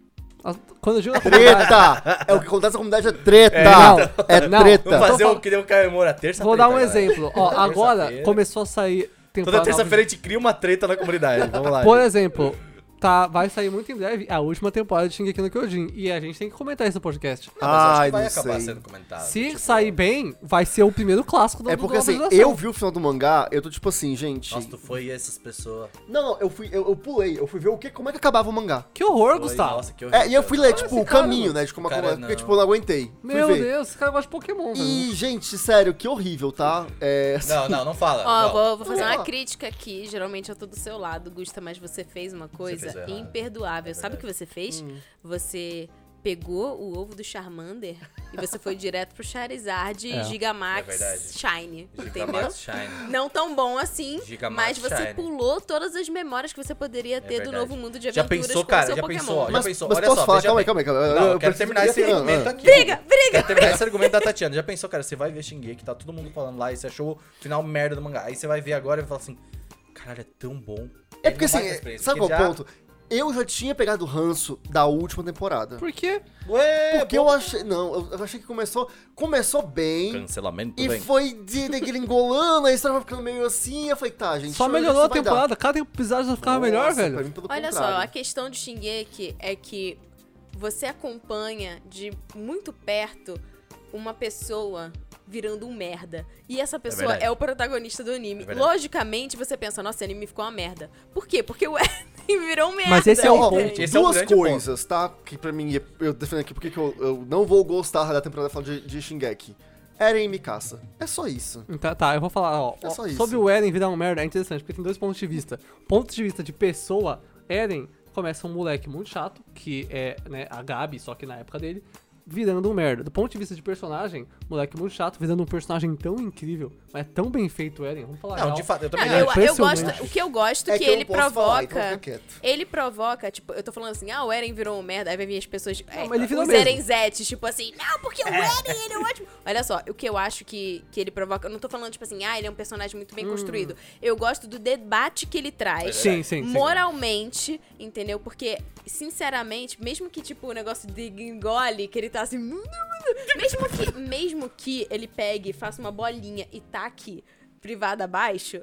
Quando eu digo Treta! é o que acontece na comunidade é treta! não, é não. treta! Vamos fazer o que deu o Caio Moura terça vou dar um exemplo. Ó, agora começou a sair. Toda terça-feira a gente cria uma treta na comunidade. Vamos lá. Por gente. exemplo, tá, vai sair muito em breve a última temporada de Shingeki no Kyojin. E a gente tem que comentar isso no podcast. Ah, mas eu acho Ai, que vai não acabar sei. sendo comentado. Se tipo, sair bem, vai ser o primeiro clássico do É porque assim, eu vi o final do mangá, eu tô tipo assim, gente. Nossa, tu foi essas pessoas. Não, não, eu fui, eu, eu pulei, eu fui ver o que, como é que acabava o mangá. Que horror, Foi, Gustavo. Nossa, que horrível. É, e eu fui ler, Olha tipo, esse o cara, caminho, né, de como cara acabava, porque, não. tipo, eu não aguentei. Fui Meu ver. Deus, esse cara gosta de Pokémon, velho. E, gente, sério, que horrível, tá? É. Não, não, não fala. Ó, Não. vou, vou fazer Vamos uma lá. crítica aqui. Geralmente eu tô do seu lado, Gusta, mas você fez uma coisa errado. imperdoável. É Sabe o que você fez? Hum. Você pegou o ovo do Charmander e você foi direto pro Charizard É. Gigamax É. Shine, entendeu? Gigamax Shine. Não tão bom assim, Gigamax mas você Shine. pulou todas as memórias que você poderia ter do verdade. novo mundo de Já aventuras pensou, com cara? o seu Já Pokémon. pensou? Já Mas, pensou? mas Olha posso só, falar? Calma aí, calma aí, calma aí. Não, eu quero preciso terminar esse argumento ah. aqui. Briga, briga! Quero terminar esse argumento da Tatiana. Já pensou, cara? Você vai ver Shingeki, tá todo mundo falando lá e você achou o final merda do mangá. Aí você vai ver agora e vai falar assim: caralho, é tão bom. É porque Aí assim, sabe qual é o já- ponto? Eu já tinha pegado o ranço da última temporada. Por quê? Ué, Porque bom. eu achei. Não, eu- achei que começou. Começou bem. Cancelamento E vem. foi de degringolando, a história vai ficando meio assim. Eu falei, tá, gente. Só melhorou a temporada. Cada episódio já ficava melhor, Nossa, velho. pra mim, pelo Olha só, contrário. a questão de Shingeki é que você acompanha de muito perto uma pessoa virando um merda. E essa pessoa verdade. é, o protagonista do anime. É. Logicamente, você pensa, nossa, esse anime ficou uma merda. Por quê? Porque o *laughs* Eren virou um merda. Mas esse é o ponto. Esse é o duas grande coisas, tá? Que pra mim, eu defendo aqui porque que eu, eu não vou gostar da temporada final de, de Shingeki. Eren e Mikasa. É só isso. Tá, tá, eu vou falar, ó. É só isso. sobre o Eren virar um merda, é interessante, porque tem dois pontos de vista. Ponto de vista de pessoa, Eren começa um moleque muito chato, que é, né, a Gabi, só que na época dele, virando um merda. Do ponto de vista de personagem, moleque muito chato, virando um personagem tão incrível, mas tão bem feito, Eren. Vamos falar Não, real. de fato, eu Não, também É eu, acho. eu gosto, o que eu gosto É que, que eu ele não posso falar, então provoca. ele provoca, tipo, eu tô falando assim, ah, o Eren virou um merda, aí vai vir as pessoas. é, mas ele virou os mesmo. Erenzetes, tipo assim, não, porque o Eren, ele é ótimo. Olha só, o que eu acho que, que ele provoca, eu não tô falando, tipo assim, ah, ele é um personagem muito Hum. bem construído. Eu gosto do debate que ele traz. Sim, sim, sim. Moralmente, entendeu? Porque, sinceramente, mesmo que, tipo, o negócio de engole, que ele tá assim. *laughs* Mesmo que, mesmo que ele pegue, faça uma bolinha e taque privada abaixo,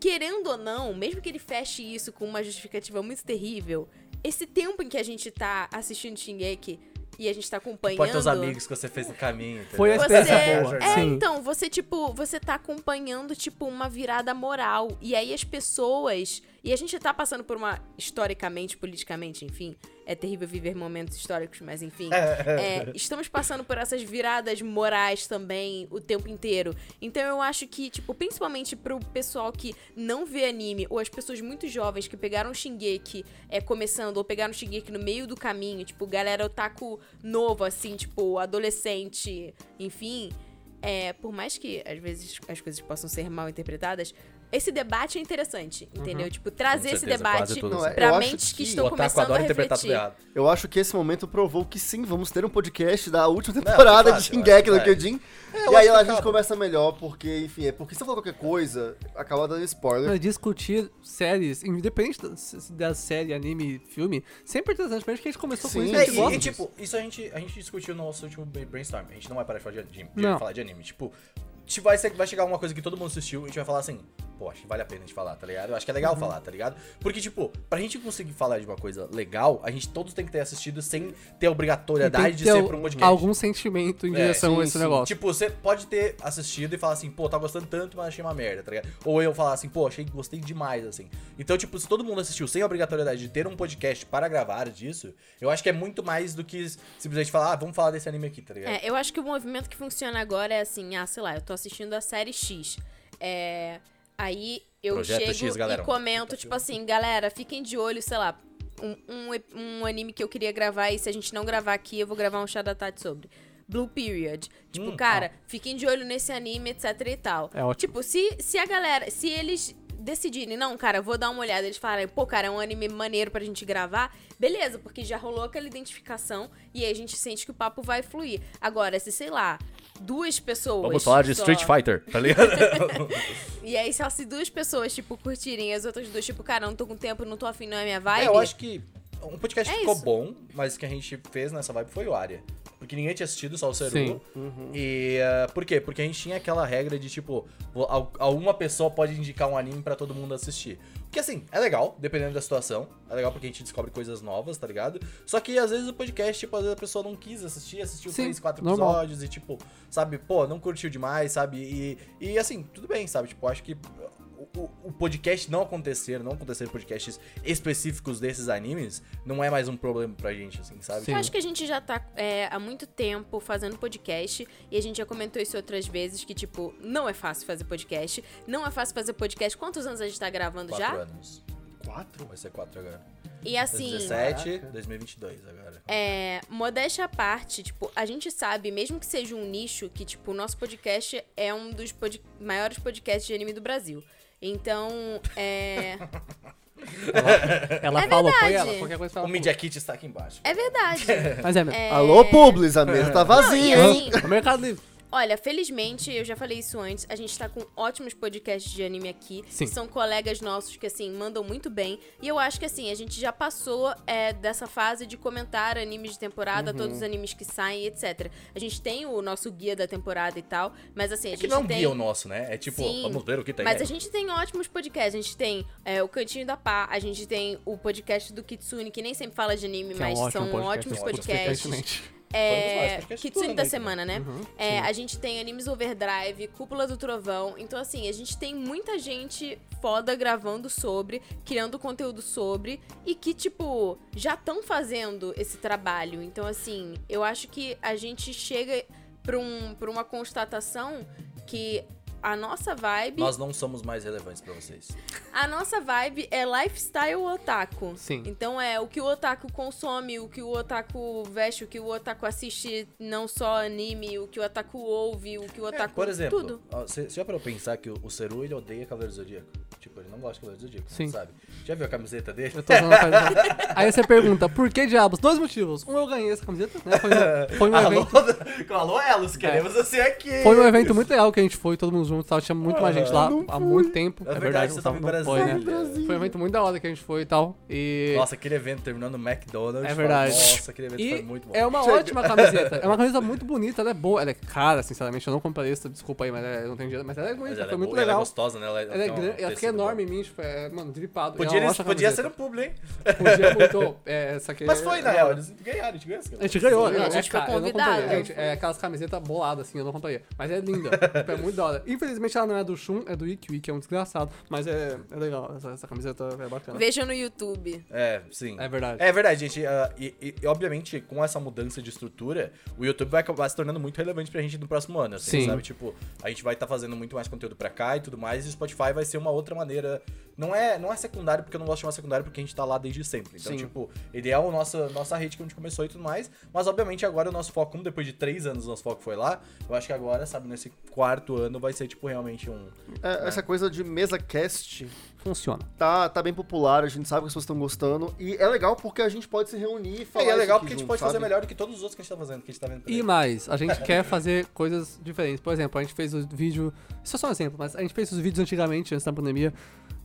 querendo ou não, mesmo que ele feche isso com uma justificativa muito terrível, esse tempo em que a gente tá assistindo Shingeki e a gente tá acompanhando. Pode ter os amigos que você fez no caminho. entendeu? Foi a Você, experiência boa. é, Sim. então, você, tipo, você tá acompanhando, tipo, uma virada moral. E aí as pessoas. E a gente tá passando por uma. Historicamente, politicamente, enfim. É terrível viver momentos históricos, mas enfim. *laughs* é, estamos passando por essas viradas morais também o tempo inteiro. Então eu acho que, tipo, principalmente pro pessoal que não vê anime, ou as pessoas muito jovens que pegaram o Shingeki é, começando, ou pegaram o Shingeki no meio do caminho, tipo, galera otaku novo, assim, tipo, adolescente, enfim. É, por mais que às vezes as coisas possam ser mal interpretadas, esse debate é interessante, entendeu? Tipo, trazer Com esse debate Não, é- acho mentes que, que estão começando a refletir. Eu acho que esse momento provou que sim, vamos ter um podcast da última temporada de de fato, eu Shingeki no. Kyojin. É, e aí a gente começa melhor, porque, enfim, é porque se eu falar qualquer coisa, acaba dando spoiler. Mas discutir séries, independente da, série, anime, filme, sempre é interessante, porque a gente começou com Sim. isso, a É, gente e, gosta e, disso. tipo, isso a gente, a gente discutiu no nosso último brainstorm. A gente não vai parar de falar de, de, de Não. falar de anime. Tipo, te- vai, ser- vai chegar uma coisa que todo mundo assistiu e a gente vai falar assim, pô, acho que vale a pena a gente falar, tá ligado? Eu acho que é Uhum. legal falar, tá ligado? Porque, tipo, pra gente conseguir falar de uma coisa legal, a gente todos tem que ter assistido sem ter a obrigatoriedade tem de que ter ser pra um podcast. algum sentimento em É, direção sim, a esse sim. negócio. Tipo, você pode ter assistido e falar assim, pô, tá gostando tanto, mas achei uma merda, tá ligado? Ou eu falar assim, pô, achei que gostei demais, assim. Então, tipo, se todo mundo assistiu sem a obrigatoriedade de ter um podcast para gravar disso, eu acho que é muito mais do que simplesmente falar, ah, vamos falar desse anime aqui, tá ligado? É, eu acho que o movimento que funciona agora é assim, ah, sei lá, eu tô assistindo a série X. É, aí eu Projeto chego X, e comento, tipo assim, galera, fiquem de olho, sei lá, um, um, um anime que eu queria gravar e se a gente não gravar aqui, eu vou gravar um chá da tarde sobre. Blue Period. Tipo, Hum, cara, fiquem de olho nesse anime, etc e tal. É ótimo. Tipo, se, se a galera, se eles decidirem, não, cara, vou dar uma olhada, eles falarem, pô, cara, é um anime maneiro pra gente gravar, beleza, porque já rolou aquela identificação e aí a gente sente que o papo vai fluir. Agora, se, sei lá, duas pessoas. Vamos falar de só- Street Fighter, tá ligado? *laughs* E aí, só se duas pessoas, tipo, curtirem as outras duas, tipo, cara, não tô com tempo, não tô afim, não é minha vibe. É, eu acho que um podcast É ficou isso. bom, mas o que a gente fez nessa vibe foi o Aria. Porque ninguém tinha assistido, só o Seru. Sim. E uh, por quê? Porque a gente tinha aquela regra de tipo, alguma pessoa pode indicar um anime pra todo mundo assistir. Porque assim, é legal, dependendo da situação. É legal porque a gente descobre coisas novas, tá ligado? Só que às vezes o podcast, tipo, às vezes a pessoa não quis assistir, assistiu Sim, três, quatro normal. episódios e tipo, sabe, pô, não curtiu demais, sabe? E, e assim, tudo bem, sabe? Tipo, acho que o, podcast não acontecer, não acontecer podcasts específicos desses animes, não é mais um problema pra gente, assim, sabe? Sim. Eu acho que a gente já tá é, há muito tempo fazendo podcast e a gente já comentou isso outras vezes, que, tipo, não é fácil fazer podcast. Não é fácil fazer podcast. Quantos anos a gente tá gravando Quatro já? anos. Quatro? Vai ser quatro agora. E assim. 2017, Caraca. 2022 agora. É, modéstia à parte, tipo, a gente sabe, mesmo que seja um nicho, que, tipo, o nosso podcast é um dos pod- maiores podcasts de anime do Brasil. Então, é. Ela É falou, foi ela. Qualquer coisa O fala. Media Kit está aqui embaixo. É verdade. Mas é mesmo. É, Alô, Publis, a mesa tá Não, vazia, hein? assim, *laughs* O Mercado Livre. Olha, felizmente, eu já falei isso antes, a gente tá com ótimos podcasts de anime aqui. Sim. São colegas nossos que, assim, mandam muito bem. E eu acho que, assim, a gente já passou é, dessa fase de comentar animes de temporada, Uhum. todos os animes que saem, etc. A gente tem o nosso guia da temporada e tal, mas, assim, a É que gente não é um tem... guia o nosso, né? É tipo, Sim, vamos ver o que tem. Mas aí. a gente tem ótimos podcasts. A gente tem é, o Cantinho da Pá, a gente tem o podcast do Kitsune, que nem sempre fala de anime, Que é um mas ótimo são podcast, ótimos podcasts. É, do Kitsune ano da aí semana, né? Uhum, É, a gente tem Animes Overdrive, Cúpula do Trovão. Então, assim, a gente tem muita gente foda gravando sobre, criando conteúdo sobre, e que, tipo, já estão fazendo esse trabalho. Então, assim, eu acho que a gente chega pra, um, pra uma constatação que a nossa vibe. Nós não somos mais relevantes pra vocês. A nossa vibe é lifestyle otaku. Sim. Então é o que o otaku consome, o que o otaku veste, o que o otaku assiste, não só anime, o que o otaku ouve, o que o É, otaku. por exemplo, Tudo. ó, você já parou pensar que o, o Seru, ele odeia Cavaleiro do Zodíaco? Tipo, ele não gosta de Cavaleiro do Zodíaco, Sim. sabe? Já viu a camiseta dele? Eu tô usando a camiseta. *laughs* Aí você pergunta, por que diabos? Dois motivos. Um, eu ganhei essa camiseta, né? Foi, um- foi um *laughs* Alô, evento. alô, Elos, queremos você aqui. Foi um evento muito legal que a gente foi, todo mundo junto, tava, tinha muito mais gente lá há muito tempo. É É, verdade, você tava em não foi, né? Foi um evento muito da hora que a gente foi e tal. E Nossa, aquele evento terminando no McDonald's. É verdade. Nossa, aquele evento foi E muito bom. é uma ótima camiseta. É uma camiseta *laughs* muito bonita, ela é boa. Ela é cara, sinceramente. Eu não comprei isso, desculpa aí, mas é, eu não tenho dinheiro. Mas ela é Mas bonita, ela foi é muito boa, ela é legal. gostosa, né? Ela, Ela é tem grande, ela tecido bom. Enorme em mim, tipo, é, mano, dripado. Podia, é ótima podia ser no publi, hein? Podia muito. *laughs* É, essa aqui Mas foi, é, na é, real. Eles ganharam, a gente ganhou essa A gente ganhou, Sim, a é gente foi cara, eu não convidado. gente. É aquelas camisetas boladas, assim, eu não compraria. Mas é linda, *laughs* tipo, é muito da hora. Infelizmente ela não é do Shun, é do Ikki, que é um desgraçado. Mas é, é legal, essa, essa camiseta é bacana. Veja no YouTube. É, sim. É verdade. É verdade, gente. ah, e, e- e, obviamente, com essa mudança de estrutura, o YouTube vai acabar se tornando muito relevante pra gente no próximo ano, assim, Sim. sabe? Tipo, a gente vai estar fazendo muito mais conteúdo pra cá e tudo mais, e o Spotify vai ser uma outra maneira. Não é, não é secundário, porque eu não gosto de chamar secundário, porque a gente tá lá desde sempre. Então, Sim. tipo, ele é o nosso, nossa rede que a gente começou e tudo mais. Mas, obviamente, agora o nosso foco, como depois de três anos o nosso foco foi lá, eu acho que agora, sabe, nesse quarto ano vai ser, tipo, realmente um. É, essa coisa de mesa cast Funciona. tá, tá bem popular, a gente sabe que as pessoas estão gostando. E é legal porque a gente pode se reunir e falar É, e é legal porque a gente junto, pode fazer sabe? melhor do que todos os outros que a gente tá fazendo, que a gente tá vendo. E mais, a gente quer fazer coisas diferentes. Por exemplo, a gente fez o vídeo. Isso é só um exemplo, mas a gente fez os vídeos antigamente, antes da pandemia,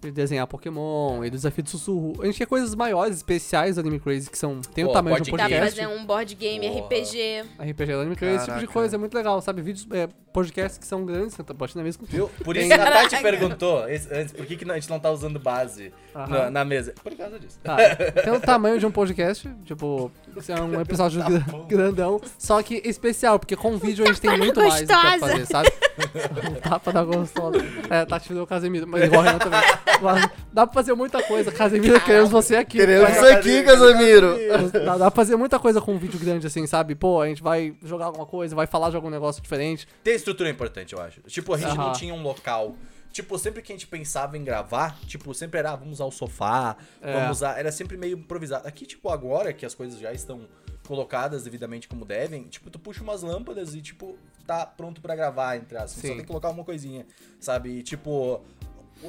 de desenhar Pokémon e do desafio de sussurro. A gente quer coisas maiores, especiais do Anime Crazy, que são. Tem Pô, o tamanho de um board Dá pra podcast. fazer um board game, Porra. RPG. RPG do Anime Crazy, esse tipo de coisa, é muito legal, sabe? Vídeos, é, podcasts que são grandes, você tá bate na mesa com Viu? Por isso Tem- que a Tati perguntou antes por que, que a gente não tá usando base na, na mesa. Por causa disso. Tá, tem o tamanho de um podcast, tipo, esse é um *laughs* episódio gra- grandão, só que especial, porque com vídeo a gente tem muito mais gostosa. fazer, sabe? *laughs* Um tapa da gostosa. É, Tati virou Casemiro, mas igual a Renan também. Mas Dá pra fazer muita coisa, Casemiro, queremos você aqui. Queremos você aqui, Casemiro! Dá, dá pra fazer muita coisa com um vídeo grande, assim, sabe? Pô, a gente vai jogar alguma coisa, vai falar de algum negócio diferente. Ter estrutura é importante, eu acho. Tipo, a gente não Aham. tinha um local tipo, sempre que a gente pensava em gravar, tipo, sempre era, ah, vamos usar o sofá, É. vamos usar. Era sempre meio improvisado. Aqui, tipo, agora que as coisas já estão colocadas devidamente como devem, tipo, tu puxa umas lâmpadas e, tipo, tá pronto pra gravar, entre aspas. Só tem que colocar uma coisinha, sabe? E, tipo.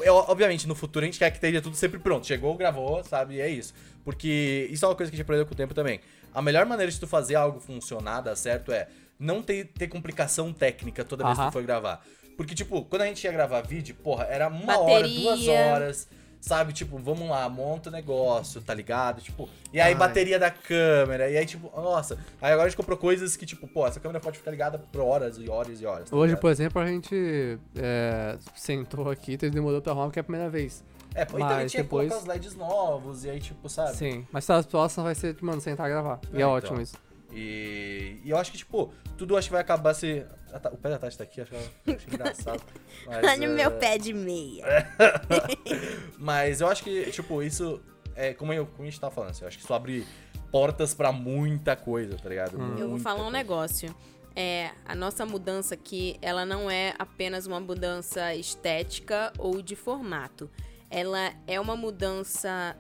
eu- obviamente, no futuro a gente quer que esteja tudo sempre pronto. Chegou, gravou, sabe? E é isso. Porque isso é uma coisa que a gente aprendeu com o tempo também. A melhor maneira de tu fazer algo funcionar, dar certo, é não ter, ter complicação técnica toda vez que Aham. tu for gravar. Porque, tipo, quando a gente ia gravar vídeo, porra, era uma hora, duas Bateria. horas, sabe? Tipo, vamos lá, monta o negócio, tá ligado? Tipo, e aí Ai. bateria da câmera, e aí, tipo, nossa. Aí agora a gente comprou coisas que, tipo, pô, essa câmera pode ficar ligada por horas e horas e horas. tá Hoje, por exemplo, a gente é, sentou aqui, demorou pra arrumar porque é a primeira vez. É, mas tinha depois- que colocar os LEDs novos, e aí, tipo, sabe? Sim. Mas as próximas vai ser, mano, sentar e gravar. E É, é, então. ótimo isso. E, e eu acho que, tipo, tudo acho que vai acabar se. a Ta- O pé da Tati tá aqui, acho, que acho *laughs* engraçado. Mas, Olha o meu eh, pé de meia. *laughs* Mas eu acho que, tipo, isso. É como, eu, como a gente tava falando, assim, eu acho que isso abre portas pra muita coisa, tá ligado? Eu vou falar um coisa. negócio. É, a nossa mudança aqui, ela não é apenas uma mudança estética ou de formato. Ela é uma mudança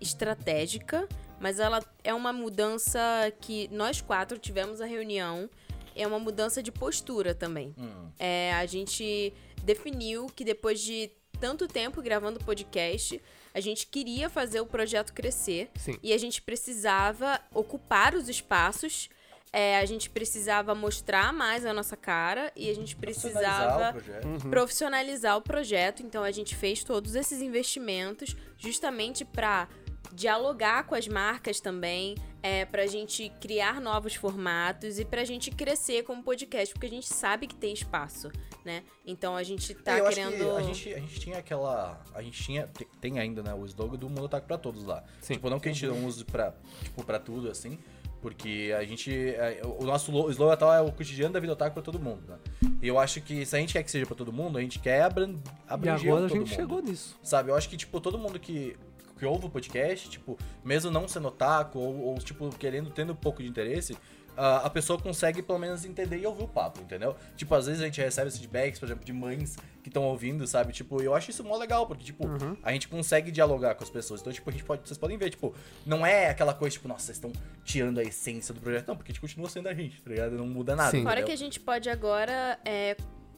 estratégica, mas ela é uma mudança que nós quatro tivemos a reunião. É uma mudança de postura também. Hum. É, a gente definiu que depois de tanto tempo gravando podcast, a gente queria fazer o projeto crescer Sim. e a gente precisava ocupar os espaços. é, a gente precisava mostrar mais a nossa cara e a gente Profissionalizar o precisava. Uhum. profissionalizar o projeto. Então a gente fez todos esses investimentos justamente para dialogar com as marcas também, é, para a gente criar novos formatos e para a gente crescer como podcast, porque a gente sabe que tem espaço, né? Então a gente tá É, eu acho querendo. que a gente, a gente tinha aquela. A gente tinha. te- Tem ainda, né? O slogan do Mundo Otaku pra todos lá. Sim. Tipo, não que a gente não use pra, tipo, pra tudo, assim. Porque a gente. é, O nosso lo- slogan atual é o cotidiano da vida otaku pra todo mundo, né? E eu acho que se a gente quer que seja pra todo mundo, a gente quer abran E abranger agora a todo gente mundo. chegou nisso. Sabe? Eu acho que, tipo, todo mundo que, que ouve o podcast, tipo, mesmo não sendo otaku, ou, ou, tipo, querendo, tendo um pouco de interesse, a pessoa consegue, pelo menos, entender e ouvir o papo, entendeu? Tipo, às vezes a gente recebe feedbacks, por exemplo, de mães que estão ouvindo, sabe? Tipo, eu acho isso mó legal, porque, tipo, Uhum. a gente consegue dialogar com as pessoas. Então, tipo, a gente pode, vocês podem ver, tipo, não é aquela coisa, tipo, nossa, vocês estão tirando a essência do projeto. Não, porque a gente continua sendo a gente, tá ligado? Não muda nada, Sim. Fora que a gente pode agora, é,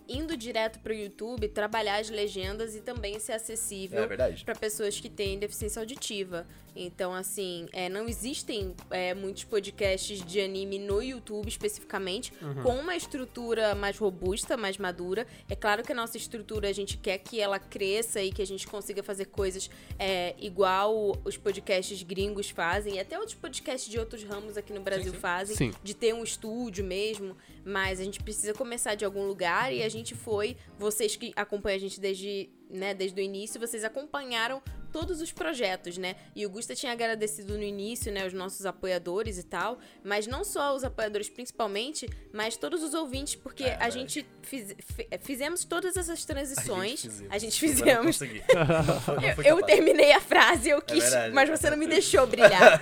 indo direto pro YouTube, trabalhar as legendas e também ser acessível É para pessoas que têm deficiência auditiva. Então, assim, é, não existem é, muitos podcasts de anime no YouTube especificamente, com uma estrutura mais robusta, mais madura. É claro que a nossa estrutura a gente quer que ela cresça e que a gente consiga fazer coisas é, igual os podcasts gringos fazem, e até outros podcasts de outros ramos aqui no Brasil sim. fazem, Sim. de ter um estúdio mesmo. Mas a gente precisa começar de algum lugar e a gente foi. Vocês que acompanham a gente desde, né, desde o início, vocês acompanharam todos os projetos, né? E o Gusta tinha agradecido no início, né, os nossos apoiadores e tal, mas não só os apoiadores principalmente, mas todos os ouvintes, porque É, a gente fiz- fi- fizemos todas essas transições. fizemos. A gente fizemos. *laughs* Não foi- não Eu, eu terminei a frase, eu quis, verdade. mas você não me deixou brilhar.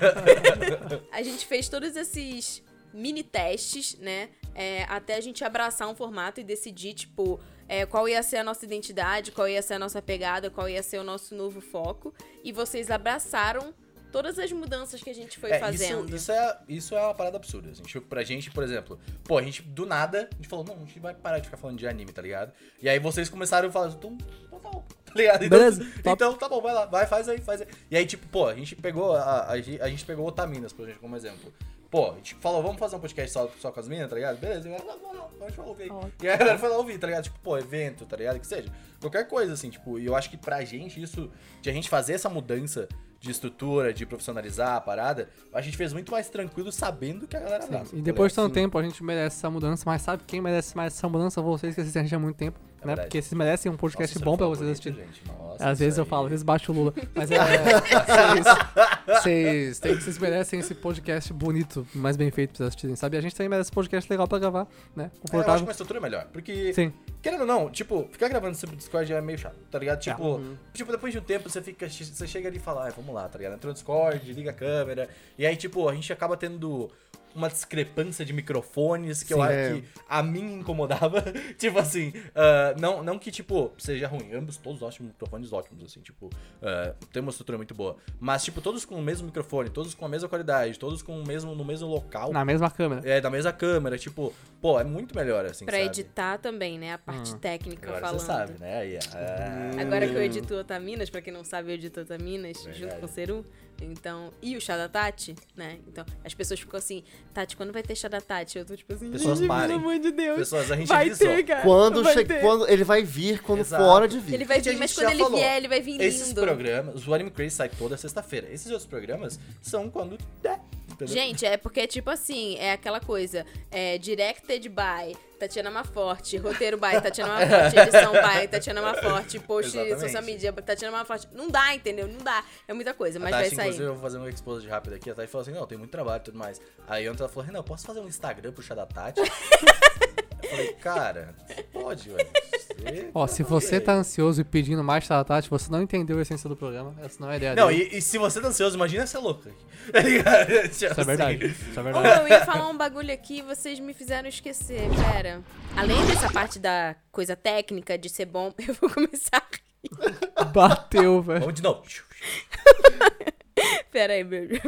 *laughs* a gente fez todos esses mini testes, né? É, até a gente abraçar um formato e decidir, tipo, é, qual ia ser a nossa identidade, qual ia ser a nossa pegada, qual ia ser o nosso novo foco. E vocês abraçaram todas as mudanças que a gente foi É, fazendo. Isso, isso, é, isso é uma parada absurda. Assim, tipo, pra gente, por exemplo, pô, a gente do nada, a gente falou, não, a gente vai parar de ficar falando de anime, tá ligado? E aí vocês começaram a falar, então, então tá bom, *laughs* tá ligado? Então, Beleza, então tá bom, vai lá, vai, faz aí, faz aí. E aí, tipo, pô, a gente pegou, a, a, gente- a gente pegou Otaminas, por exemplo, como exemplo. Pô, a gente falou, vamos fazer um podcast só, só com as minas, tá ligado? Beleza, e a galera, não, não, não, a gente vai ouvir. Ótimo. E aí a galera foi lá ouvir, tá ligado? Tipo, pô, evento, tá ligado? Que seja. Qualquer coisa, assim, tipo, e eu acho que pra gente, isso, de a gente fazer essa mudança de estrutura, de profissionalizar a parada, a gente fez muito mais tranquilo sabendo que a galera Sim. abraça. E depois de tá tanto tempo a gente merece essa mudança, mas sabe quem merece mais essa mudança? Vocês que assistem a gente há muito tempo, né? verdade. Porque vocês merecem um podcast Nossa, bom isso pra vocês assistirem. Nossa, Às vezes eu aí. falo, às vezes baixo o Lula. Mas é. vocês, *laughs* vocês, têm- vocês merecem esse podcast bonito, mais bem feito pra vocês assistirem, sabe? E a gente também merece esse podcast legal pra gravar, né? É, eu acho que Confortável. uma estrutura melhor. Porque, Sim. querendo ou não, tipo, ficar gravando sempre no Discord é meio chato, tá ligado? É. Tipo, tipo depois de um tempo você fica. Você chega ali e fala, ah, vamos lá, tá ligado? Entrou no Discord, liga a câmera. E aí, tipo, a gente acaba tendo uma discrepância de microfones que eu Sim. acho É. que a mim incomodava. *laughs* tipo assim, ah, não, não que, tipo, seja ruim. Ambos, todos ótimos, microfones ótimos, assim, tipo, ah, tem uma estrutura muito boa. Mas, tipo, todos com o mesmo microfone, todos com a mesma qualidade, todos com o mesmo, no mesmo local. Na mesma câmera. É, da mesma câmera, tipo, pô, é muito melhor, assim, Pra sabe? editar também, né? A parte técnica Agora falando. você sabe, né? Aí, ah, Agora que eu edito Otaminas, pra quem não sabe, eu edito Otaminas Verdade. junto com o Seru. Então, e o chá da Tati, né? Então, as pessoas ficam assim, Tati, quando vai ter chá da Tati? Eu tô tipo assim, Pessoas "Ih, parem. pelo amor de Deus. Pessoas, a gente vai avisou. ter, cara. Quando, vai che... ter. quando ele vai vir quando Exato. for hora de vir. Ele vai Gente, vir, mas gente quando ele falou. vier, ele vai vir lindo. Esses programas, o Anime Crazy sai toda sexta-feira. Esses outros programas são quando der, entendeu? Gente, é porque, tipo assim, é aquela coisa. É directed by Tatiana Maforte, roteiro by Tatiana Maforte, edição by Tatiana Maforte, post Exatamente. social media Tatiana Maforte. Não dá, entendeu? Não dá. É muita coisa, mas a vai Tati, sair. inclusive, eu vou fazer um expose rápido aqui. A Tati falou assim: não, tem muito trabalho e tudo mais. Aí ontem ela falou: Renan, eu posso fazer um Instagram chá da Tati? *laughs* eu falei, cara, você pode, velho. Você- Ó, se você tá ansioso e pedindo mais da Tati, você não entendeu a essência do programa. Essa não é a ideia Não, dele. e, e se você tá ansioso, imagina ser louco. *laughs* Tá? Tipo Isso é assim. verdade. Isso é verdade. eu ia falar um bagulho aqui e vocês me fizeram esquecer, pera. Além dessa parte da coisa técnica de ser bom, *laughs* eu vou começar a rir. Bateu, velho. Vamos de novo. *laughs* *laughs* Pera aí. *laughs*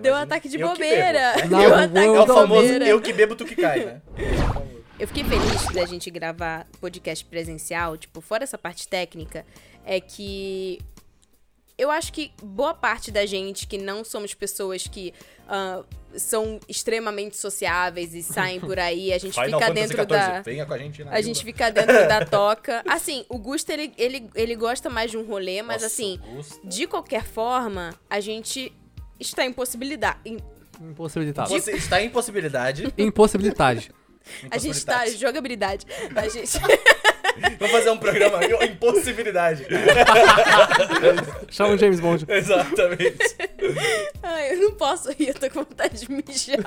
Deu um ataque de bobeira. Deu um ataque vou- É o de famoso bobeira. eu que bebo, tu que cai, né? *laughs* Eu fiquei feliz da gente gravar podcast presencial, tipo, fora essa parte técnica, é que eu acho que boa parte da gente que não somos pessoas que ah, são extremamente sociáveis e saem por aí, a gente *laughs* Final fica Fantasy dentro 14, da. venha com a gente na A gente fica dentro da *laughs* toca. Assim, o Gusto, ele, ele, ele gosta mais de um rolê, mas Nossa, assim, Augusto. de qualquer forma, a gente está em possibilidade. em- Impossibilitado. Você está em possibilidade. Impossibilidade. A gente está em jogabilidade. A gente. *laughs* *laughs* Vamos fazer um programa impossibilidade. Chama o James Bond. *laughs* Exatamente. Ai, eu não posso rir, eu tô com vontade de mijar.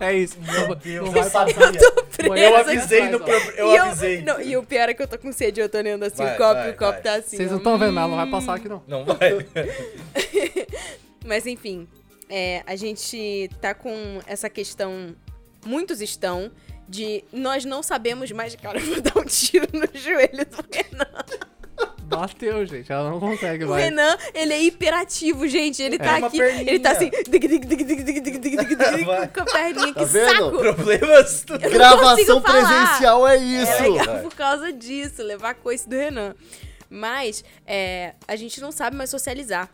É isso. Não, Deus, não eu vai passar. presa. Eu avisei no pro... Eu E avisei. não, e o pior é que eu tô com sede, eu tô olhando assim Vai, o copo vai, e o copo vai. tá assim. Vocês não estão vendo, mas não vai passar aqui não. Não vai. *laughs* Mas enfim, é, a gente tá com essa questão. Muitos estão de nós não sabemos mais cara, eu vou dar um tiro no joelho do Renan. Bateu, gente. Ela não consegue mais. O Renan, ele é hiperativo, gente. Ele é tá aqui. Perninha. Ele tá assim. Com a perninha. Tá que vendo? saco. Problemas. Gravação presencial é isso. É legal por causa disso. Levar a coice do Renan. Mas, é, a gente não sabe mais socializar.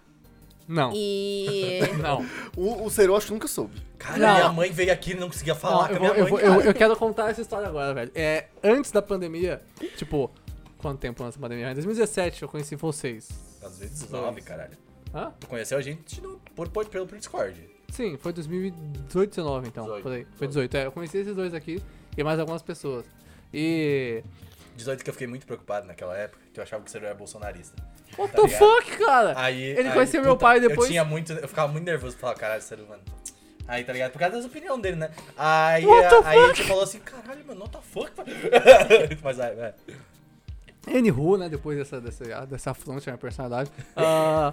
Não. E. não. O, o Cero, acho que nunca soube. Cara, Não. minha mãe veio aqui e não conseguia falar Não, com eu, a minha vou, mãe, eu, vou- eu, eu quero contar essa história agora, velho. É, antes da pandemia, tipo, quanto tempo antes da pandemia? Em 2017 eu conheci vocês. Às vezes 19, caralho. Hã? Tu conheceu a gente no, por, por, pelo Discord. Sim, foi 2018, 19 então. 18. Por aí. Foi 18. É, eu conheci esses dois aqui e mais algumas pessoas. E. 18 que eu fiquei muito preocupado naquela época, que eu achava que você era bolsonarista. What Tá the ligado? fuck, cara? Aí, Ele aí, conheceu meu puta, pai depois. Eu tinha muito. Eu ficava muito nervoso pra falar, caralho, sério, mano. Aí, tá ligado? Por causa das opiniões dele, né? Aí, aí a fuck? gente falou assim, caralho, mano, what the fuck? *laughs* Mas aí, é. Anywho, né? Depois dessa, dessa, dessa afronte à minha personalidade. *laughs* ah,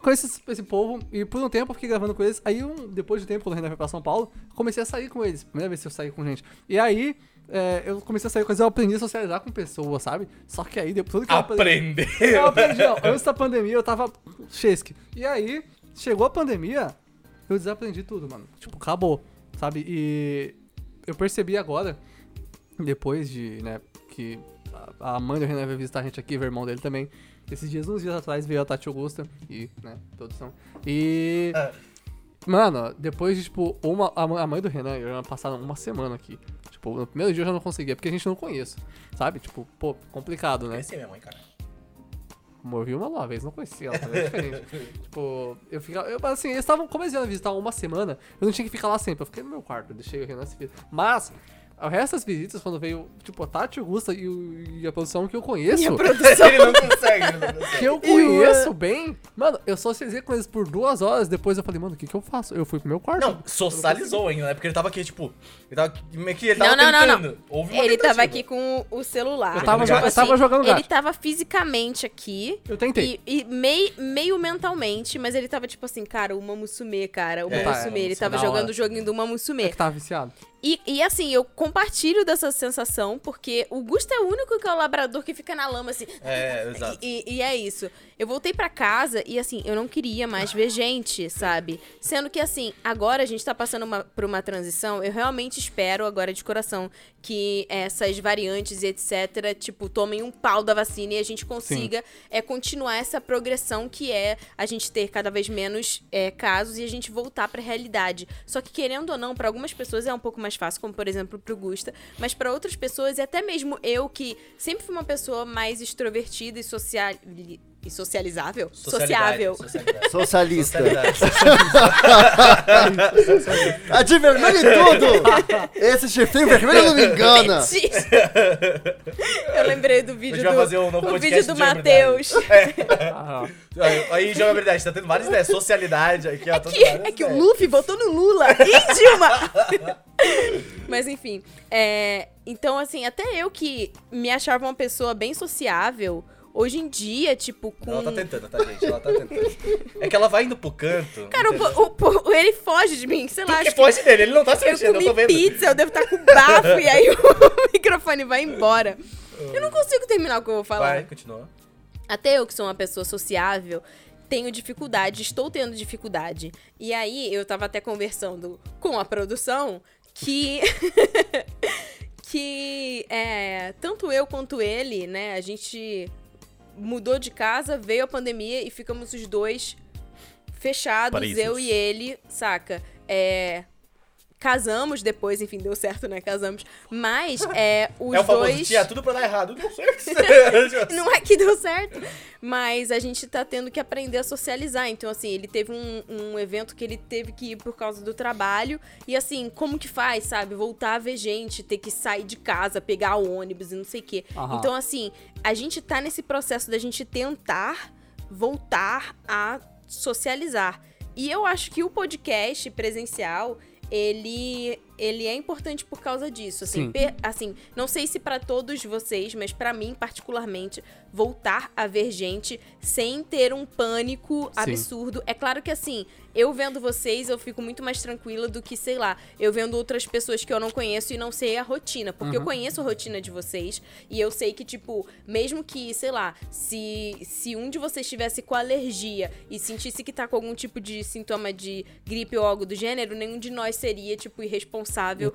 conheci esse, esse povo e por um tempo eu fiquei gravando com eles. Aí, um, depois de tempo, quando o Renan foi pra São Paulo, comecei a sair com eles. Primeira vez que eu saí com gente. E aí, é, eu comecei a sair com eles, eu aprendi a socializar com pessoas, sabe? Só que aí, depois tudo que eu aprendi. Eu aprendi, ó. Antes da pandemia eu tava chesque. E aí, chegou a pandemia, eu desaprendi tudo, mano. Tipo, acabou, sabe? E eu percebi agora, depois de, né, que a mãe do Renan veio visitar a gente aqui, o irmão dele também. Esses dias, uns dias atrás, veio a Tati Augusta e, né, todos são. E. Ah. Mano, depois de, tipo, uma, a mãe- do Renan e eu passaram uma semana aqui. Tipo, no primeiro dia eu já não conseguia, porque a gente não conhece, sabe? Tipo, pô, complicado, né? Conheci minha mãe, cara. Vi uma lá, vez, não conhecia ela, é diferente. *laughs* tipo, eu ficava. Eu, assim, eles estavam, como eles iam visitar uma semana, eu não tinha que ficar lá sempre. Eu fiquei no meu quarto, deixei o Renan se. Mas, O resto das visitas, quando veio, tipo, a Tati, o Gusta e, o- e a produção que eu conheço, Minha *laughs* produção. ele não consegue, ele não consegue. que eu conheço bem, mano, eu socializei com eles por duas horas, depois eu falei, mano, o que que eu faço? Eu fui pro meu quarto. Não, socializou ainda, né? Porque ele tava aqui, tipo. Ele tava aqui, meio que ele tava Não, não, não, tentando. Houve uma Ele tava aqui com o celular. Eu tava Tipo eu tava jogando Ele gato. tava fisicamente aqui. Eu tentei. E, e mei- meio mentalmente, mas ele tava tipo assim, cara, o Mamusume, cara, o É, Mamusume. Ele Mamusume, tava jogando o joguinho do É Mamusume. que tava viciado. E, e assim, eu compartilho dessa sensação, porque o Gusto é o único que é o labrador que fica na lama, assim. É, *laughs* exato. E, e- é isso. Eu voltei pra casa e, assim, eu não queria mais ver gente, sabe? Sendo que, assim, agora a gente tá passando uma- por uma transição. Eu realmente espero, agora de coração, que essas variantes e etc., tipo, tomem um pau da vacina e a gente consiga é, continuar essa progressão que é a gente ter cada vez menos é, casos e a gente voltar pra realidade. Só que, querendo ou não, pra algumas pessoas é um pouco mais fácil, como por exemplo pro Gusta, mas pra outras pessoas, e até mesmo eu, que sempre fui uma pessoa mais extrovertida e, social... e socializável, sociável. Socialista. A *laughs* de vermelho e tudo! Esse chifrinho vermelho não me engana! *laughs* eu lembrei do A vídeo gente vai do, fazer um podcast vídeo do jogabilidade. Matheus. Ah, *laughs* Aí, aí joga a verdade, tá tendo várias ideias. Socialidade aqui, ó. tá tendo Que- é que o. Luffy votou no Lula e Dilma. Mas enfim, é, então assim, até eu que me achava uma pessoa bem sociável, hoje em dia, tipo, com... Ela tá tentando, tá, gente? Ela tá tentando. É que ela vai indo pro canto. Cara, o, o- ele foge de mim, sei lá, que foge dele, ele não tá se eu mexendo, eu comi tô vendo. pizza, eu devo estar com bafo, e aí o *laughs* microfone vai embora. Eu não consigo terminar o que eu vou falar. Vai, continua. Até eu, que sou uma pessoa sociável, tenho dificuldade, estou tendo dificuldade. E aí, eu tava até conversando com a produção que. *laughs* que é, tanto eu quanto ele, né, a gente mudou de casa, veio a pandemia e ficamos os dois fechados, eu e ele, saca? É. Casamos depois, enfim, deu certo, né? Casamos. Mas *laughs* é, os é o famoso, dois. tinha tudo pra dar errado. Deu certo. *laughs* Não é que deu certo, mas a gente tá tendo que aprender a socializar. Então, assim, ele teve um, um evento que ele teve que ir por causa do trabalho. E, assim, como que faz, sabe? Voltar a ver gente, ter que sair de casa, pegar o ônibus e não sei o quê. Aham. Então, assim, a gente tá nesse processo da gente tentar voltar a socializar. E eu acho que o podcast presencial, ele ele é importante por causa disso, assim, Sim. per- assim, não sei se pra todos vocês, mas pra mim particularmente, voltar a ver gente sem ter um pânico Sim. absurdo. É claro que assim, eu vendo vocês, eu fico muito mais tranquila do que, sei lá, eu vendo outras pessoas que eu não conheço e não sei a rotina, porque eu conheço a rotina de vocês e eu sei que tipo, mesmo que, sei lá, se se um de vocês estivesse com alergia e sentisse que tá com algum tipo de sintoma de gripe ou algo do gênero, nenhum de nós seria tipo irresponsável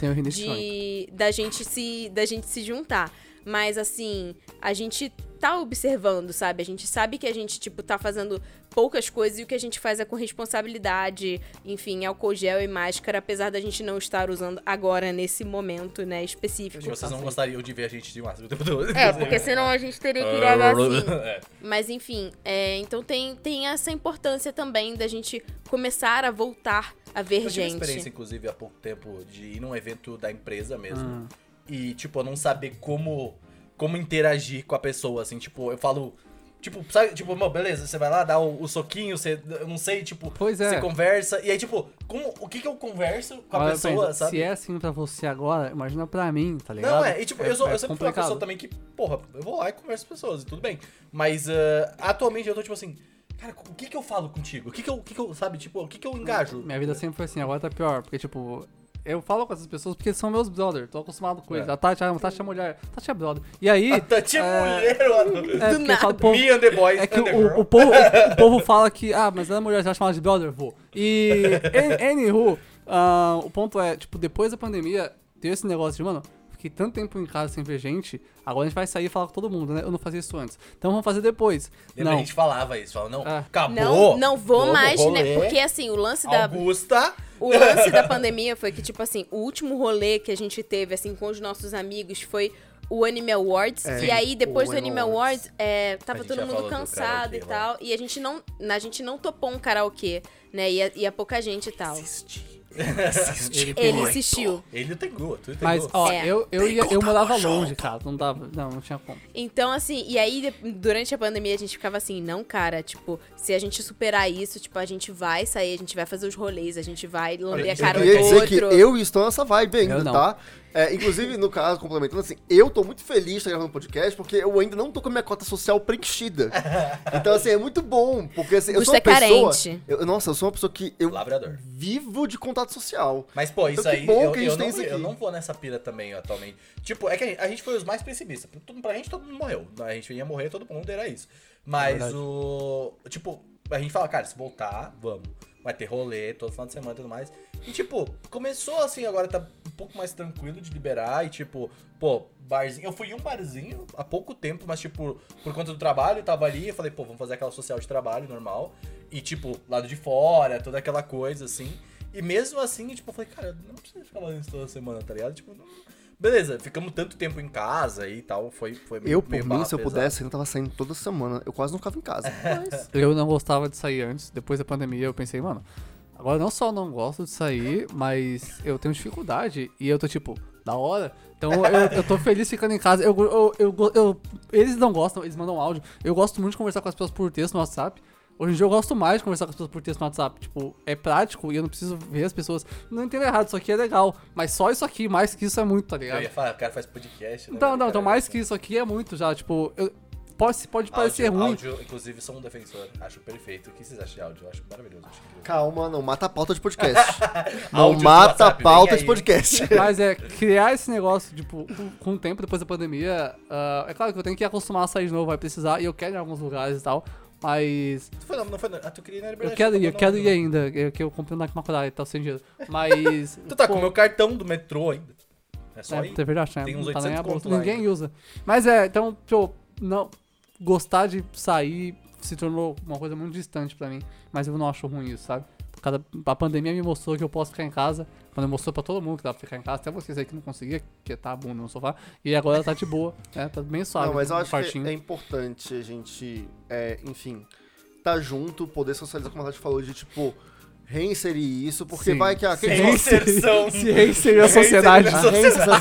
de da gente se da gente se juntar. Mas assim, a gente tá observando, sabe? A gente sabe que a gente tipo tá fazendo poucas coisas e o que a gente faz é com responsabilidade, enfim, álcool gel e máscara, apesar da gente não estar usando agora nesse momento, né, específico. Vocês não gostariam de ver a gente de máscara o tempo todo. É, porque senão a gente teria que gravar assim. *laughs* É. Mas enfim, é, então tem, tem essa importância também da gente começar a voltar a ver Eu tive gente. experiência, inclusive, há pouco tempo, de ir num evento da empresa mesmo. Ah. E, tipo, eu não saber como, como interagir com a pessoa, assim, tipo, eu falo. Tipo, sabe, tipo, "Mô, beleza, você vai lá, dá o, o soquinho, você. Eu não sei, tipo, Pois é. você conversa. E aí, tipo, como, o que que eu converso com a Olha, pessoa, pensa, sabe? Se é assim pra você agora, imagina pra mim, tá ligado? Não, é, e tipo, eu, sou, é eu sempre fui uma pessoa também que, porra, eu vou lá e converso com as pessoas, e tudo bem. Mas ah, atualmente eu tô tipo assim, cara, o que que eu falo contigo? O que que eu, o que que eu sabe, tipo, o que que eu engajo? Minha vida sempre foi assim, agora tá pior, porque tipo, eu falo com essas pessoas porque são meus brother, tô acostumado com eles. É. A Tati, a Tati é mulher, a Tati é brother. E aí. *laughs* A Tati é mulher, mano. É, Do nada. pô, Me and the boys É que and the o, girl. o, povo, o povo fala que, ah, mas ela é mulher, você vai chamar de brother? Vou. E, an- anywho, ah, o ponto é, tipo, depois da pandemia, teve esse negócio de, mano, fiquei tanto tempo em casa sem ver gente, agora a gente vai sair e falar com todo mundo, né? Eu não fazia isso antes. Então vamos fazer depois. Lembra, não. a gente falava isso, falava, não, É. acabou. Não, não vou mais, rolê. né? Porque assim, o lance da, Augusta, O lance da pandemia foi que, tipo assim, o último rolê que a gente teve, assim, com os nossos amigos foi o Anime Awards. É, e aí, depois do Anime Anime Awards, é, A tava todo mundo cansado e lá. tal. E a gente não, a gente não topou um karaokê, né? Ia, ia pouca gente e tal. Existe, Ele Ele queria. insistiu. Ele tem tu Mas, ó, É. eu, eu, ia, eu morava longe, cara. Não dava. Não, não tinha como. Então, assim, e aí, durante a pandemia, a gente ficava assim, não, cara, tipo, se a gente superar isso, tipo, a gente vai sair, a gente vai fazer os rolês, a gente vai lamber a Eu cara um queria do dizer que outro. eu estou nessa vibe ainda, Eu tá? É, inclusive, no caso, complementando assim, eu tô muito feliz de estar gravando podcast, porque eu ainda não tô com a minha cota social preenchida. *laughs* Então, assim, é muito bom, porque assim, eu Gusto sou uma é pessoa... carente. eu- nossa, eu sou uma pessoa que eu Lavrador. vivo de contato social. Mas, pô, isso Então, que aí, bom eu, que a eu, gente tem não, isso eu aqui. não vou nessa pira também atualmente. Tipo, é que a gente, a gente foi os mais pessimistas. Pra, gente, todo mundo morreu. A gente ia morrer, todo mundo era isso. Mas verdade. o. Tipo, a gente fala, cara, se voltar, vamos. Vai ter rolê todo final de semana e tudo mais. E, tipo, começou assim, agora tá pouco mais tranquilo de liberar. E, tipo, pô, barzinho. Eu fui em um barzinho há pouco tempo, mas, tipo, por conta do trabalho, eu tava ali. Eu falei, pô, vamos fazer aquela social de trabalho normal. E, tipo, lado de fora, toda aquela coisa, assim. E mesmo assim, tipo, eu falei, cara, não precisa ficar fazendo isso toda semana, tá ligado? Tipo, não... beleza, ficamos tanto tempo em casa e tal, foi, foi meio Eu, por meio mim, barra se eu pudesse, eu tava saindo toda semana. Eu quase não ficava em casa. *laughs* Eu não gostava de sair antes. Depois da pandemia, eu pensei, mano. Agora não só não gosto de sair, mas eu tenho dificuldade. E eu tô tipo, da hora. Então eu, eu tô feliz ficando em casa. Eu, eu, eu, eu- eles não gostam, eles mandam áudio. Eu gosto muito de conversar com as pessoas por texto no WhatsApp. Hoje em dia eu gosto mais de conversar com as pessoas por texto no WhatsApp. Tipo, é prático e eu não preciso ver as pessoas. Não entendo errado, isso aqui é legal. Mas só isso aqui, mais que isso é muito, tá Eu ligado? ia falar, o cara faz podcast, né? Não, Cara, então mais que isso aqui é muito já. Tipo, eu, pode, pode parecer áudio, ruim. Áudio, inclusive, sou um defensor, acho perfeito. O que vocês acham de áudio? Eu acho maravilhoso, acho incrível. Calma, não mata a pauta de podcast. *laughs* não mata a WhatsApp, pauta vem de aí. podcast. *laughs* Mas é, criar esse negócio, tipo, com, o tempo depois da pandemia, ah, é claro que eu tenho que acostumar a sair de novo, vai precisar, e eu quero ir em alguns lugares e tal, mas Tu foi, não, não foi, ah, tu queria ir na eu Liberdade. quero tu ir, eu não- quero não- ir ainda, eu, que eu comprei na Macurai e tal, sem dinheiro. Mas... *laughs* Tu tá pô, com o meu cartão do metrô ainda. É só É, ir. é verdade, né? Tem uns não tá nem 800 a bolsa, conto lá ninguém ainda. usa. Mas é, então, pô, não, gostar de sair se tornou uma coisa muito distante pra mim, mas eu não acho ruim isso, sabe? Cada, a pandemia me mostrou que eu posso ficar em casa, quando mostrou pra todo mundo que dava pra ficar em casa, até vocês aí que não conseguia, que tá a bunda no sofá, e agora tá de boa, né? Tá bem suave. Não, mas eu acho que é importante a gente, é, enfim, tá junto, poder socializar, como a Nath falou, de tipo, reinserir isso, porque Sim. vai que a. Reinserção. *laughs* Se reinserir a sociedade. a reinserção-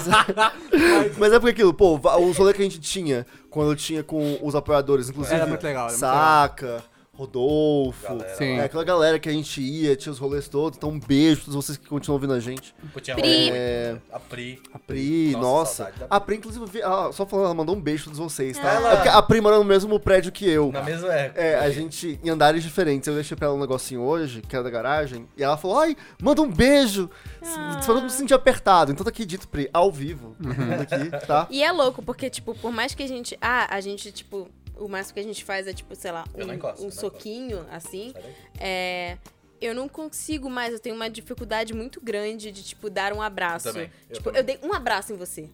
*laughs* Mas é porque aquilo, pô, os rolês que a gente tinha, quando eu tinha com os apoiadores, inclusive. Era muito legal, era muito Saca, Rodolfo. Galera, Sim. É, aquela galera que a gente ia, tinha os rolês todos. Então, um beijo pra todos vocês que continuam ouvindo a gente. Pri. rolê É. A Pri. A Pri, Nossa, nossa. A Pri, inclusive, vi- ah, só falando, ela mandou um beijo pra todos vocês, tá? Ela- É porque a Pri mora no mesmo prédio que eu. Na mesma época. É, a gente, em andares diferentes, eu deixei pra ela um negocinho hoje, que era da garagem, e ela falou, ai, manda um beijo, pra todo mundo se sentir apertado. Então tá aqui dito, Pri, ao vivo, todo mundo aqui, tá? E é louco, porque, tipo, por mais que a gente. Ah, a gente, tipo, o máximo que a gente faz é, tipo, sei lá, não encosto, um, um soquinho, assim. É. Eu não consigo mais, eu tenho uma dificuldade muito grande de, tipo, dar um abraço. Eu tipo, eu dei um abraço em você.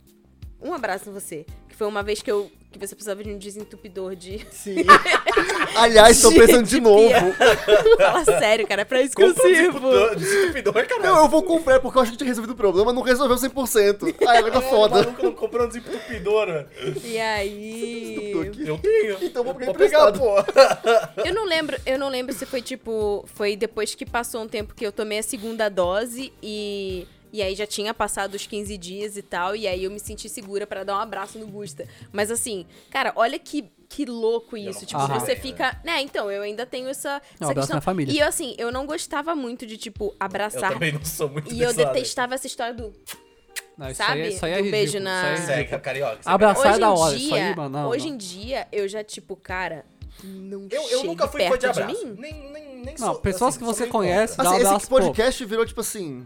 Um abraço em você. Foi uma vez que eu. Que você precisava de um desentupidor de. Sim. *laughs* Aliás, tô *laughs* pensando de de novo. *laughs* Fala sério, cara, é pra isso que eu Compra um sirvo. desentupidor- desentupidor, caralho. Não, eu vou comprar porque eu achei que tinha resolvido o problema, não resolveu 100%. Aí agora tá O foda. maluco não comprou um desentupidor, velho. E aí. Desentupidor aqui. Eu tenho. Então vou pegar Vou pegar, emprestado. pô. Eu não lembro, eu não lembro se foi tipo, foi depois que passou um tempo que eu tomei a segunda dose e e aí já tinha passado os 15 dias e tal, e aí eu me senti segura pra dar um abraço no Gusta. Mas assim, cara, olha que que louco isso. Tipo, Aham. você fica. Né, então, eu ainda tenho essa, Não, essa abraço questão. na família. E eu, assim, eu não gostava muito de, tipo, Eu abraçar. também não sou muito E eu lado. detestava essa história do. Não, isso Sabe? aí, é- isso aí é ridículo. beijo isso na- aí é Isso é ridículo. carioca. isso é Abraçar Hoje é da em hora, dia, isso aí, mano. Não, hoje não. em dia, eu já, tipo, cara, não Eu, eu nunca fui fã perto de abraço. mim. Nem, nem, nem Não, sou, pessoas assim, que você conhece, contra. dá um Assim, esse abraço, pô. podcast virou tipo assim.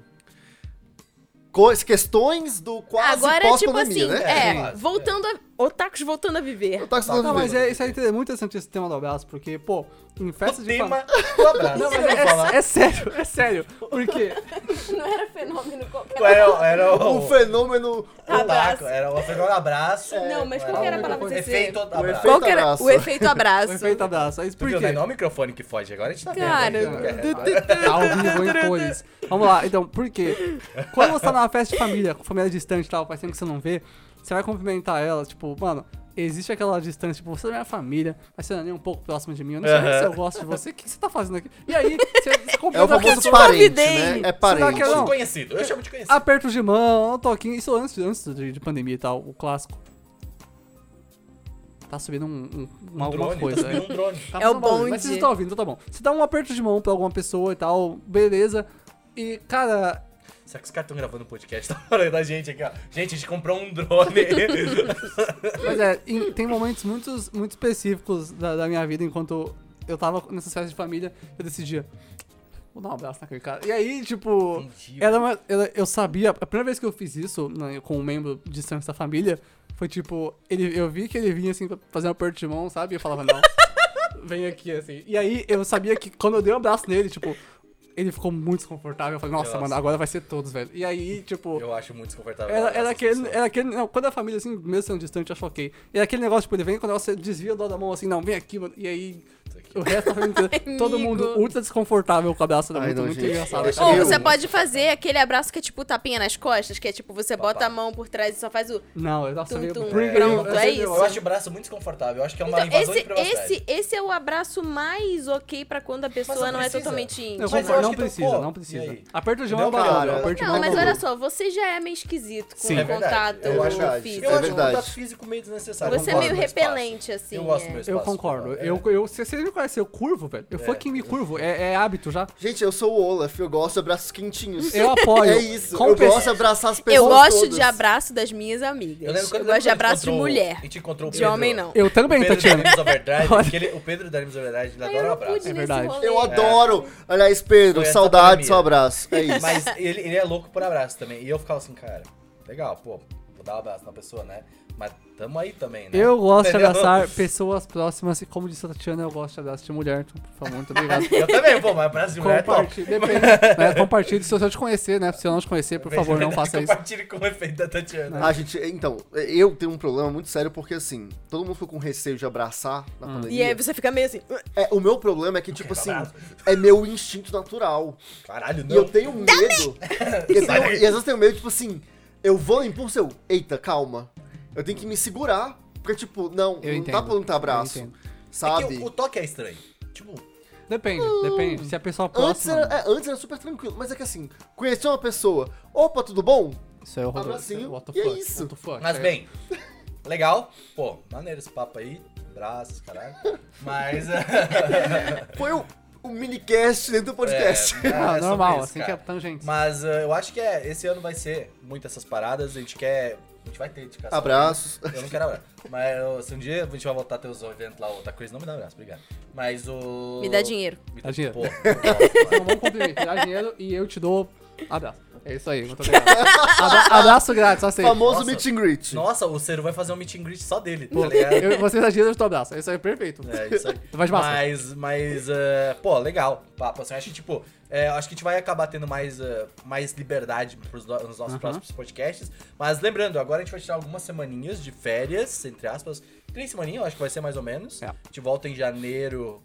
Questões do quase Agora é tipo pós-pandemia, assim, né? é, voltando a. Otakus voltando a viver. Eu tava Não, falando mas é, isso aí é muito interessante esse tema do abraço, porque, pô, em festa O de família. tema do abraço. Não, mas falar. é, é sério, é sério. Porque. *laughs* Não era fenômeno qualquer. Era, era o... Um fenômeno. Abraço. Taco, Era o fenômeno abraço. Não, mas qual era que era a palavra você Efeito abraço. efeito- Qual que era abraço. o efeito abraço? O efeito abraço. É Tu por quê? Não é o microfone que foge, agora a gente tá vendo. Cara, né? *laughs* Ao vivo em cores. Vamos lá, então, por quê? Quando você tá numa festa de família, com família distante e tal, faz tempo que você não vê, você vai cumprimentar ela, tipo, mano, existe aquela distância, tipo, você é minha família, mas você não é nem um pouco próximo de mim, eu não sei Aham. se eu gosto de você, o que você tá fazendo aqui? E aí, você, *laughs* você É o famoso parente, né? É parente. que eu não? Conhecido, eu chamo de conhecido. aperto de mão, um toquinho, isso antes, antes de, de pandemia e tal, o clássico. Tá subindo um, um- um alguma drone, coisa. tá é. subindo um drone. Tá É o barulho, Mas vocês estão ouvindo, então tá bom. Você dá um aperto de mão pra alguma pessoa e tal, beleza. E, cara, Será que os caras estão gravando um podcast? Tá falando da gente aqui, ó. Gente, a gente comprou um drone. *laughs* Mas é, em- tem momentos muito, muito específicos da, da minha vida, enquanto eu tava nessas festas de família, eu decidia, vou dar um abraço naquele cara. E aí, tipo, Entendi. era uma, era- eu sabia, a primeira vez que eu fiz isso né, com um membro distante da família, foi tipo, ele, eu vi que ele vinha assim pra fazer um aperto de mão, sabe? E eu falava, não, *laughs* vem aqui, assim. E aí eu sabia que quando eu dei um abraço nele, tipo, ele ficou muito desconfortável. Eu falei, nossa, Nossa. mano, agora vai ser todos, velho. E aí, tipo. Eu acho muito desconfortável. Era, era, aquele, era aquele. Não, quando a família, assim, mesmo sendo distante, eu acho ok. Era aquele negócio, tipo, ele vem quando você desvia o dó da mão, assim, não, vem aqui, mano. E aí. O resto da família inteira, todo mundo ultra desconfortável com o abraço. Era Ai, muito, não, muito gente. engraçado. Ou você pode fazer aquele abraço que é tipo tapinha nas costas, que é tipo, você bota Papá. a mão por trás e só faz o. Não, eu nossa, Tum, veio tum. pre- Pronto, eu- é isso. Eu acho o braço muito desconfortável. Eu acho que é uma Então, invasão esse, esse, esse é o abraço mais ok pra quando a pessoa não não, é totalmente íntima. Mas não precisa, pô, não precisa. Aperto de mão é aperto de Não, mão é mas olha só, você já é meio esquisito com o É verdade, contato físico. Eu É acho o contato físico meio desnecessário. Você é meio repelente, assim. Eu gosto do é. meu Eu concordo. é. Eu, eu, se vocês me conhecem, eu curvo, velho. Eu É. fucking me curvo. É, é hábito já. Gente, eu sou o Olaf, eu gosto de abraços quentinhos. Eu apoio. *laughs* É isso, Com eu pe- gosto de abraçar as pessoas Eu gosto todas. de abraço das minhas amigas. Eu Eu, lembro quando- gosto de abraço de mulher. A gente encontrou o De Pedro- homem, não. Eu O também, Pedro da Tatiana. Overdrive, aquele- o Pedro da Games Overdrive, ele adora eu um abraço. É verdade. Eu adoro. Aliás, Pedro, saudade do seu abraço. É isso. Mas ele, ele é louco por abraço também. E eu ficava assim, cara, legal, pô, vou dar um abraço na pessoa, né? Mas tamo aí também, né? Eu gosto de Entendeu? abraçar pessoas próximas e, como disse a Tatiana, eu gosto de abraço de mulher. Então, por favor, muito obrigado. *laughs* Eu também, pô, mas abraço de mulher é top. Compartilhe, depende. né? Compartilhe se eu te conhecer, né? Se eu não te conhecer, por favor, não faça isso. Compartilhe com o efeito da Tatiana. Ah, gente, então, eu tenho um problema muito sério porque, assim, todo mundo ficou com receio de abraçar na E pandemia. aí você fica meio assim. É, o meu problema é que, tipo assim, abraço. é meu instinto natural. Caralho, E não. eu tenho medo. *laughs* eu tenho- e às vezes eu tenho medo, tipo assim, eu vou no impulso, eu, eita, calma. Eu tenho que me segurar, porque, tipo, não, Eu não entendo, dá pra lutar abraço. eu entendo. Sabe? É que o, o toque é estranho. Tipo, Depende, depende. Se a pessoa Antes próxima. era, é, antes era super tranquilo, mas é que assim, conhecer uma pessoa, opa, tudo bom? Isso é horroroso. Abracinho, What the é fuck, isso. what the fuck, mas é- bem, legal. Pô, maneiro esse papo aí. Braços, caralho. Mas. *laughs* Foi o, o minicast dentro do podcast. É, Ah, *laughs* é normal, isso, assim cara. que é tangente. Mas uh, eu acho que é, esse ano vai ser muito essas paradas. A gente quer. A gente vai ter indicação. Abraços. Eu não quero abraço. Mas eu- se um dia a gente vai voltar a ter os eventos lá, outra coisa, não me dá abraço, obrigado. Mas o. Me dá dinheiro. Me Dá dinheiro. *laughs* Pô, Então vamos cumprir. Dá dinheiro e eu te dou abraço. É isso aí, muito obrigado. Abra- abraço grátis, aceito. Famoso Nossa. meet and greet. Nossa, o Ciro vai fazer um meet and greet só dele, tá ligado? eu, você dá dinheiro, eu te dou abraço. Isso aí é perfeito. É, isso aí. De. Mas, mas uh, pô, legal. Papo, assim, acho que, tipo, é, acho que a gente vai acabar tendo mais, uh, mais liberdade pros no- nos nossos próximos podcasts. Mas lembrando, agora a gente vai tirar algumas semaninhas de férias, entre aspas. Três semaninhas, eu acho que vai ser mais ou menos. É. A gente volta em janeiro,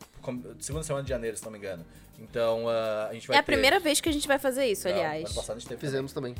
segunda semana de janeiro, se não me engano. Então, uh, a gente vai É a ter- primeira vez que a gente vai fazer isso, Não, aliás. ano passado a gente teve Fizemos também.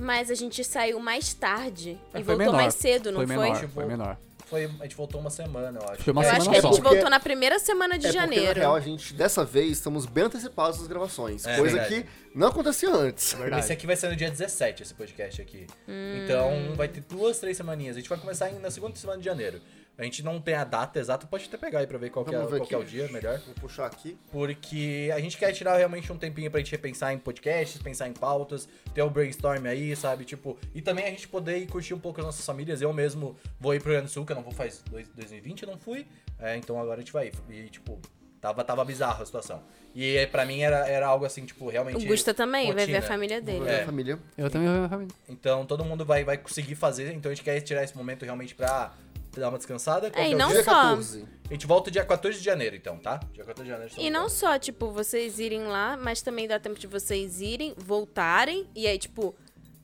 Mas a gente saiu mais tarde É, e foi voltou menor. mais cedo, não foi foi? menor, Tipo, foi menor. Foi, a gente voltou uma semana, eu acho. Foi uma Eu acho semana que a só. gente porque- voltou na primeira semana de é porque, na janeiro. real, a gente, dessa vez, estamos bem antecipados nas gravações. É coisa verdade. que não acontecia antes. Verdade. Esse aqui vai ser no dia 17, esse podcast aqui. Hum. Então vai ter duas, três semaninhas. A gente vai começar em- na segunda semana de janeiro. A gente não tem a data exata, pode até pegar aí pra ver qual, que é, qual que é o dia melhor. Vou puxar aqui. Porque a gente quer tirar realmente um tempinho pra gente repensar em podcasts, pensar em pautas, ter o brainstorm aí, sabe? Tipo, e também a gente poder ir curtir um pouco as nossas famílias. Eu mesmo vou ir pro Rio Grande do Sul, que eu não vou faz dois- 2020, eu não fui. É, então agora a gente vai ir. E, tipo, tava, tava bizarro a situação. E é, pra mim era, era algo assim, tipo, realmente. O Gusta também vai ver a rotina. família dele. Vou É. a família. Eu também vou ver minha família. Então todo mundo vai, vai conseguir fazer. Então a gente quer tirar esse momento realmente pra dar uma descansada. É, que e não dia? Só. 14. A gente volta dia 14 de janeiro, então, tá? Dia 14 de janeiro. E não só, tipo, vocês irem lá, mas também dá tempo de vocês irem, voltarem, e aí, tipo,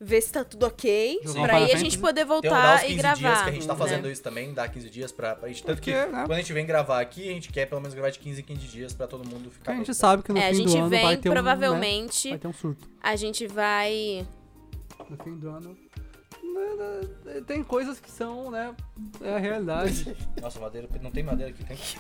ver se tá tudo ok, Jogar pra aí a gente poder Tem voltar 15 e gravar. dias que a gente tá né? fazendo isso também, dá 15 dias pra, pra gente. Tanto que Porque, né? quando a gente vem gravar aqui, a gente quer pelo menos gravar de 15 em 15 dias pra todo mundo ficar. a gente bem. sabe que no É, a fim do gente ano vai vem, ter um. né, provavelmente, vai ter um surto. a gente vai... No fim do ano. Né, tem coisas que são, né, é a realidade. *laughs* Nossa, madeira. Não tem madeira aqui, tem? *laughs*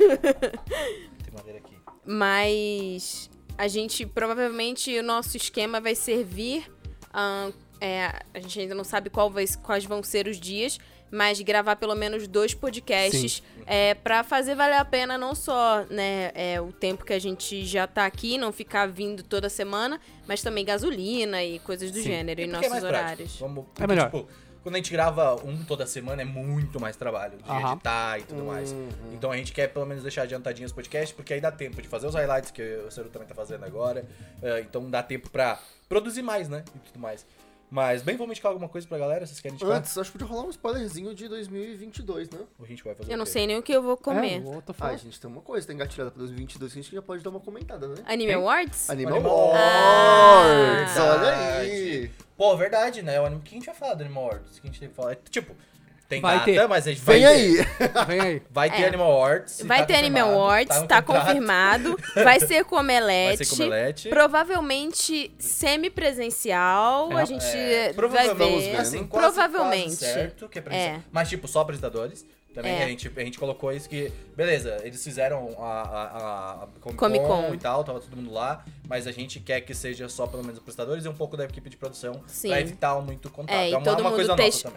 tem madeira aqui. Mas a gente provavelmente o nosso esquema vai servir. ahn, é, a gente ainda não sabe qual vai- quais vão ser os dias, mas gravar pelo menos dois podcasts é, para fazer valer a pena não só né, é, o tempo que a gente já tá aqui, não ficar vindo toda semana, mas também gasolina e coisas do Sim. gênero em E porque é nossos mais prático. horários. Vamos, É melhor. Tipo, quando a gente grava um toda semana é muito mais trabalho de Aham. editar e tudo mais. Então a gente quer pelo menos deixar adiantadinho os podcasts, porque aí dá tempo de fazer os highlights que o Ciro também tá fazendo agora. É, então dá tempo pra produzir mais, né? E tudo mais. Mas, bem, vamos indicar alguma coisa pra galera? Vocês querem indicar? Antes, acho que podia rolar um spoilerzinho de 2022, né? A gente vai fazer Eu não sei nem o que eu vou comer. É, Ah, gente, tem uma coisa, tem engatilhada pra 2022 que a gente já pode dar uma comentada, né? Anime Tem? Awards? Animal Animal Awards, Ah. olha aí. Pô, verdade, né? O anime que a gente vai falar do Animal Awards? Que a gente tem que falar. É, tipo, tem Vai data, ter. mas a gente vai Vem ter. aí. Vem aí. Vai ter É. Animal Awards. e Vai tá ter Awards, no tá, contrato. confirmado. Vai ser com *laughs* Vai ser com Omelete. Provavelmente semipresencial. É. a gente É, vai provavelmente, ver. Assim, quase, Provavelmente. quase certo que é presencial. É. Mas, tipo, só apresentadores. Também É. a, gente, a gente colocou isso que, beleza, eles fizeram a, a, a Comic, Comic Con, Con. e tal, tava todo mundo lá, mas a gente quer que seja só pelo menos apresentadores e um pouco da equipe de produção Sim. pra evitar muito contato. É, e uma, todo uma mundo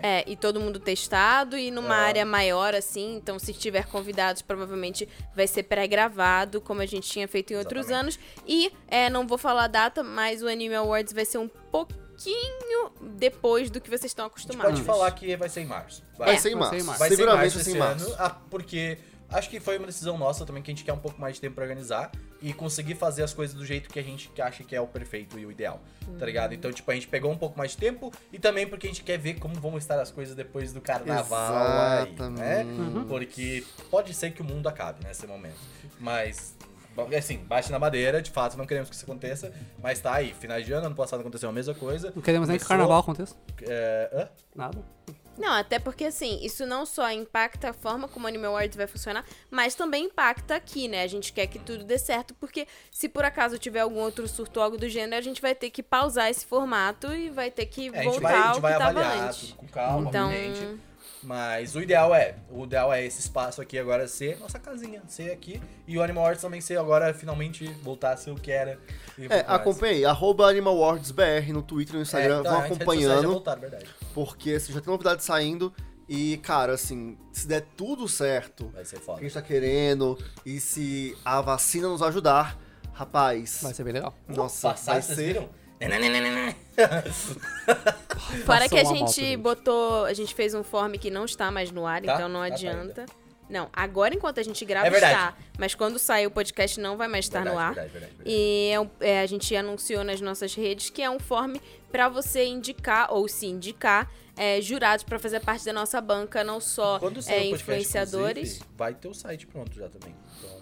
é, e todo mundo testado e numa É. área maior assim, então se tiver convidados, provavelmente vai ser pré-gravado, como a gente tinha feito em outros Exatamente. anos. E é, não vou falar a data, mas o Anime Awards vai ser um pouquinho depois do que vocês estão A gente acostumados. pode falar que vai ser em março. Vai É. ser em Vai ser março. em março. Vai ser em Seguramente março vai ser esse em março. ano, ah, porque acho que foi uma decisão nossa também que a gente quer um pouco mais de tempo pra organizar e conseguir fazer as coisas do jeito que a gente acha que é o perfeito e o ideal, tá ligado? Então, tipo, a gente pegou um pouco mais de tempo e também porque a gente quer ver como vão estar as coisas depois do carnaval aí, né? Exatamente. Porque pode ser que o mundo acabe nesse momento. Mas, assim, bate na madeira, de fato não queremos que isso aconteça, mas tá aí, finais de ano, ano passado aconteceu a mesma coisa. Não queremos nem que o carnaval aconteça. É, hã? Nada. Não, até porque assim, isso não só impacta a forma como o Anime Awards vai funcionar, mas também impacta aqui, né? A gente quer que tudo dê certo, porque se por acaso tiver algum outro surto ou algo do gênero, a gente vai ter que pausar esse formato e vai ter que É, a gente voltar vai, a ao gente que vai tava avaliar antes. tudo com calma, Então, obviamente. Mas o ideal é, o ideal é esse espaço aqui agora ser nossa casinha, ser aqui. E o Animal Arts também ser agora, finalmente, voltar a ser o que era. É, acompanhei. Arroba Animal BR no Twitter e no Instagram. É, tá, vão acompanhando. voltaram, verdade. Porque assim, já tem novidade saindo. E, cara, assim, se der tudo certo, Vai ser o que foda. a gente tá querendo, e se a vacina nos ajudar, rapaz, Vai ser bem legal. nossa, Passar, vai ser... Fora que a gente botou. A gente fez um form que não está mais no ar, Tá? então não Tá, adianta. Não, agora enquanto a gente grava É verdade. está. Mas quando sair o podcast não vai mais estar no ar. Verdade, verdade, verdade. E é é, a gente anunciou nas nossas redes que é um form pra você indicar ou se indicar é, jurados pra fazer parte da nossa banca, não só Quando é, sair o podcast, influenciadores. vai ter o site pronto já também. Então,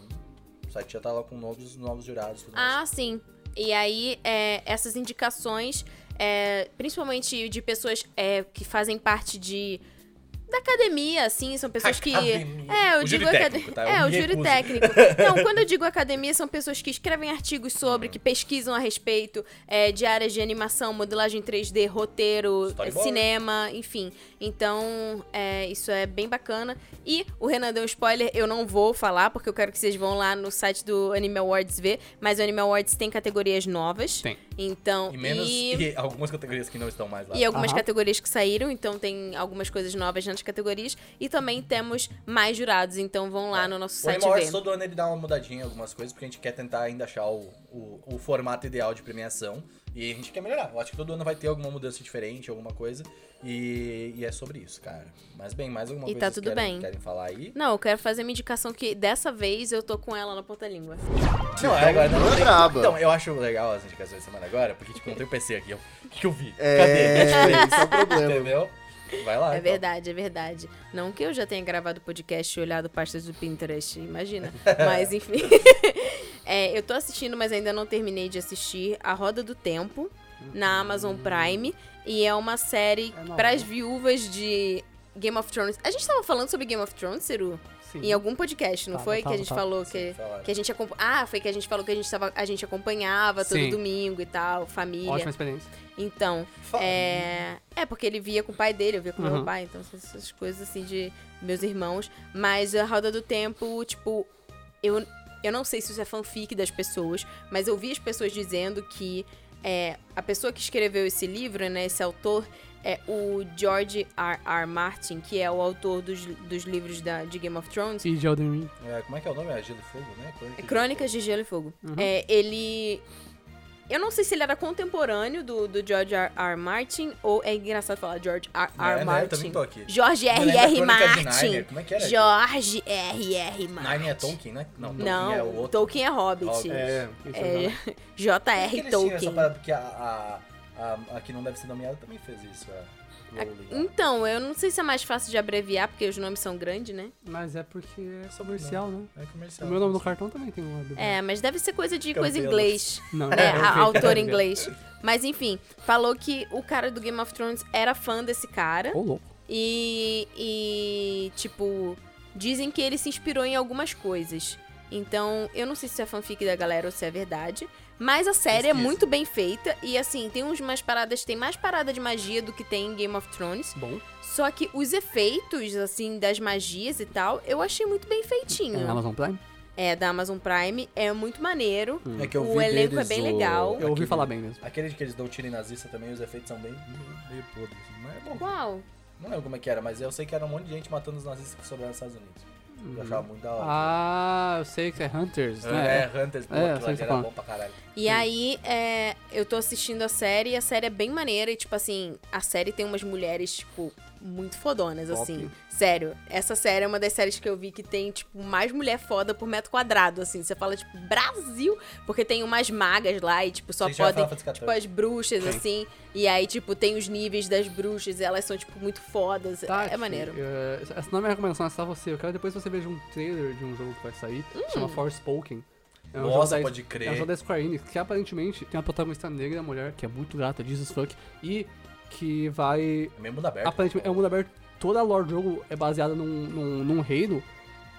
o site já tá lá com novos, novos jurados. mais. Ah, sim. E aí, é, essas indicações, é, principalmente de pessoas é, que fazem parte de. Da academia, assim, são pessoas que. Academia. É, eu O digo júri acad- técnico, tá? É, Eu o júri técnico. *laughs* Não, quando eu digo academia, são pessoas que escrevem artigos Uhum. sobre, que pesquisam a respeito é, de áreas de animação, modelagem 3D, roteiro, Storyboard. é, cinema, enfim. Então, é, isso é bem bacana. E o Renan deu um spoiler, eu não vou falar, porque eu quero que vocês vão lá no site do Anime Awards ver. Mas o Anime Awards tem categorias novas. Tem. Então, E menos. e... E algumas categorias que não estão mais lá. E algumas Aham. categorias que saíram, então tem algumas coisas novas nas categorias. E também temos mais jurados, então vão lá no nosso O site Arts ver. todo ano ele dá uma mudadinha em algumas coisas, porque a gente quer tentar ainda achar o, o, o formato ideal de premiação. E a gente quer melhorar. Eu acho que todo ano vai ter alguma mudança diferente, alguma coisa. E, e é sobre isso, cara. Mas bem, mais alguma E coisa tá que vocês tudo querem, bem. querem falar aí? Não, eu quero fazer uma indicação que dessa vez eu tô com ela na ponta língua. Não, é, agora não, não é tem-. Então, eu acho legal as indicações da semana agora, porque, tipo, não tem o PC aqui. Eu- O *laughs* que, que eu vi? É, Cadê? isso é o *laughs* problema. Entendeu? Vai lá. É então. verdade, é verdade. Não que eu já tenha gravado podcast e olhado pastas do Pinterest, imagina. *laughs* Mas enfim. *laughs* É, eu tô assistindo, mas ainda não terminei de assistir A Roda do Tempo na Amazon Prime. E é uma série É nova, pras né? viúvas de Game of Thrones. A gente tava falando sobre Game of Thrones, Ciru? Sim. Em algum podcast, não Tava, foi? que a gente tava. falou Sim, que, falaram. que a gente acompa- Ah, foi que a gente falou que a gente, tava, a gente acompanhava todo Sim. domingo e tal, família. Ótima experiência. Então, é... é porque ele via com o pai dele, eu via com o meu Uhum. pai, então essas, essas coisas assim de meus irmãos. Mas a Roda do Tempo, tipo, eu, eu não sei se isso é fanfic das pessoas, mas eu vi as pessoas dizendo que é, a pessoa que escreveu esse livro, né, esse autor, é o George R. R. Martin, que é o autor dos, dos livros da, de Game of Thrones. E de Elden Ring. É, como é que é o nome? É Gelo e Fogo, né? Crônica de Crônicas Gelo de Gelo e Fogo. Uhum. É, ele. Eu não sei se ele era contemporâneo do, do George R. R. Martin, ou é engraçado falar George R. R. É, né? Eu Martin. também tô aqui. George R. R. Martin. Como é que era? George R. R. Martin. Nine é Tolkien, né? Não, Tolkien Não, é o outro. Tolkien é Hobbit. É. Isso, É, *laughs* que que J.R. tinham essa Tolkien. parada? Porque a, a, a, a que não deve ser nomeada também fez isso, a Rowling. Então, eu não sei se é mais fácil de abreviar, porque os nomes são grandes, né? Mas é porque é comercial, né? É comercial. O meu nome do cartão também tem um. É, mas deve ser coisa de coisa em inglês. Não, É, a *laughs* autor inglês. Mas enfim, falou que o cara do Game of Thrones era fã desse cara. Ô, louco. E, e, tipo, dizem que ele se inspirou em algumas coisas. Então, eu não sei se é fanfic da galera ou se é verdade. Mas a série é Pesquisa. muito bem feita. E assim, tem uns mais paradas, tem mais parada de magia do que tem em Game of Thrones. Bom. Só que os efeitos, assim, das magias e tal, eu achei muito bem É feitinho. na Amazon Prime? É, da Amazon Prime, é muito maneiro. É que eu O vi elenco é bem o- legal. Eu ouvi aquele- falar bem mesmo. Aquele que eles dão tiro em nazista também, os efeitos são bem meio, podres. Mas é bom. Qual? Não lembro como é que era, mas eu sei que era um monte de gente matando os nazistas que sobraram nos Estados Unidos. Eu achava muito da hora. Ah, eu sei que é Hunters, né? É, Hunters, pô, É, aquilo ali que era fala. bom pra caralho. E aí, é, eu tô assistindo a série e a série é bem maneira. E, tipo assim, a série tem umas mulheres, tipo, muito fodonas, Top. assim. Sério, essa série é uma das séries que eu vi que tem, tipo, mais mulher foda por metro quadrado, assim. Você fala, tipo, Brasil! Porque tem umas magas lá e, tipo, só podem. Tipo, as bruxas, Sim. assim. E aí, tipo, tem os níveis das bruxas, e elas são, tipo, muito fodas. Tati, é maneiro. eh, essa não é minha recomendação, é só você. Eu quero depois que você veja um trailer de um jogo que vai sair, chama Forspoken. É um Nossa, jogo da, pode É um crer. jogo da Square Enix, que aparentemente tem uma protagonista negra, mulher, que é muito gata, Jesus fuck, e que vai... É meio mundo aberto. Aparentemente, é um mundo aberto, toda a lore do jogo é baseada num, num, num reino,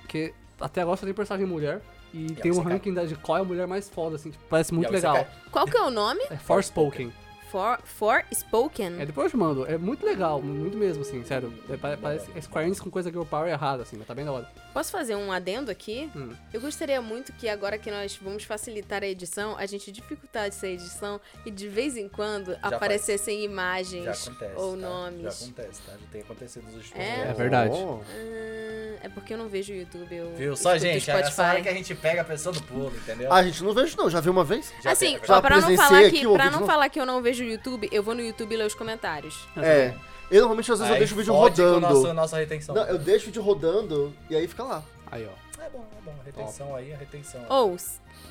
que até agora só tem personagem mulher, e tem um você cai. ranking da- de qual é a mulher mais foda, assim, tipo, parece muito E você legal. Qual que é o nome? É Forspoken. For, For Spoken? É, depois eu te mando. É muito legal, muito mesmo, assim, sério. É, pare- parece Square Enix com coisa Girl Power errada, assim, mas tá bem da hora. Posso fazer um adendo aqui? Hum. Eu gostaria muito que agora que nós vamos facilitar a edição, a gente dificultasse a edição e de vez em quando aparecessem Já imagens acontece. ou tá? Já nomes. acontece, tá? Já tem acontecido nos últimos É? anos. É verdade. Oh. Ah, é porque eu não vejo o YouTube, eu Viu? Só, gente, é essa hora que a gente pega a pessoa do pulo, entendeu? Ah, gente, não vejo não, já vi uma vez. Já assim, tem, é já pra não falar que, pra não falar que eu não vejo o YouTube, eu vou no YouTube ler os comentários. É. Eu normalmente às vezes eu Aí deixo o vídeo rodando. Nossa, nossa retenção. Não, eu deixo o vídeo rodando e aí fica lá. Aí, ó. É bom, é bom. A retenção aí, a retenção. Ou,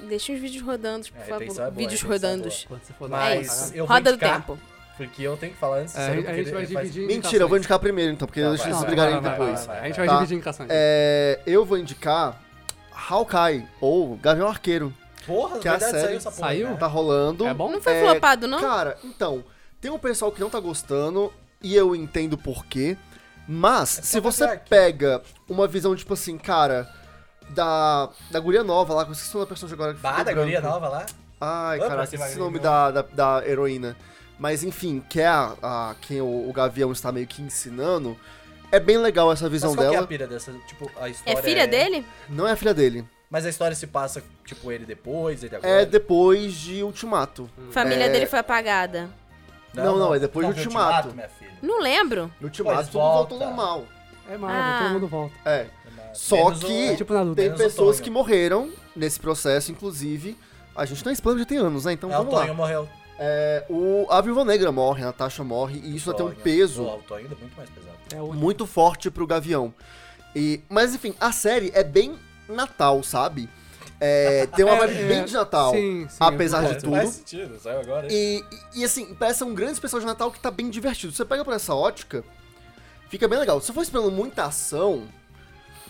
deixa os vídeos rodando, por É, a favor. é boa, vídeos a retenção é rodandos. Quando você for Mas É isso. eu Roda do tempo. Porque eu tenho que falar antes. É, a gente, a gente vai faz- dividir Mentira, eu vou indicar primeiro então, porque Tá, deixa eles brigarem vai, vai, depois. vai, vai. A gente Vai. vai Tá. dividir indicações. É, eu vou indicar Hawkeye, ou Gavião Arqueiro. Porra, Que a verdade, série saiu essa porra. saiu? né? Tá rolando. É bom? Não foi É, flopado, não? Cara, então, tem um pessoal que não tá gostando, e eu entendo por quê. Mas, É se você Berserk. pega uma visão, tipo assim, cara, da, da guria nova lá, que eu esqueci o nome da personagem agora. Bah, da guria nova lá. Ai, cara, esqueci o nome da, da, da heroína. Mas, enfim, que é a, a- quem o, o Gavião está meio que ensinando. É bem legal essa visão Mas qual que é a dela. pira dessa? Tipo, a história É filha dele? Não é a filha dele. Mas a história se passa, tipo, ele depois, ele agora? É depois de Ultimato. Família É. dele foi apagada. Não, não, é depois do viu Ultimato. minha filha. Não lembro. No Ultimato Pois tudo volta. voltou normal. É Marvel, Ah. todo mundo volta. É. Só menos que- o- É tipo Naruto. Tem Menos o pessoas Tonho. que morreram nesse processo, inclusive. A gente tá em spoiler já tem anos, né? Então É, o vamos lá. Morreu. É, o, a Viúva Negra morre, a Natasha morre, e isso vai ter um Tonho. peso Pô, O Tonho ainda é muito mais pesado. É o muito forte pro Gavião. E, mas enfim, a série é bem Natal, sabe? É, tem uma É, vibe é, bem de Natal. Sim, sim. apesar eu de tudo. Faz sentido, saiu agora. E, e, e, assim, parece um grande especial de Natal que tá bem divertido. Você pega por essa ótica, fica bem legal. Se você for esperando muita ação,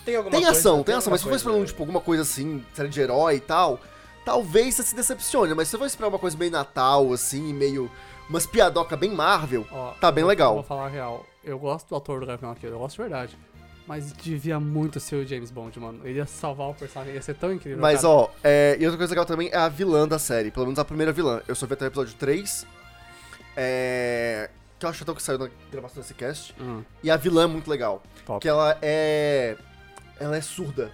Tem alguma tem coisa- ação, tem ação, mas se for alguma esperando, coisa- tipo, alguma coisa assim, série de herói e tal, talvez você se decepcione. Mas se você for esperar uma coisa bem Natal, assim, meio. umas piadoca bem Marvel, Ó, tá bem eu- legal. eu Vou falar a real. Eu gosto do ator do Gavião Arqueiro, eu gosto de verdade. Mas devia muito ser o James Bond, mano. Ele ia salvar o personagem, ia ser tão incrível. Mas, cara. ó, é, e outra coisa legal também é a vilã da série. Pelo menos a primeira vilã. Eu só vi até o episódio 3. É. Que eu acho até que saiu na gravação desse cast. Hum, E a vilã é muito legal. top. Que ela é. Ela é surda.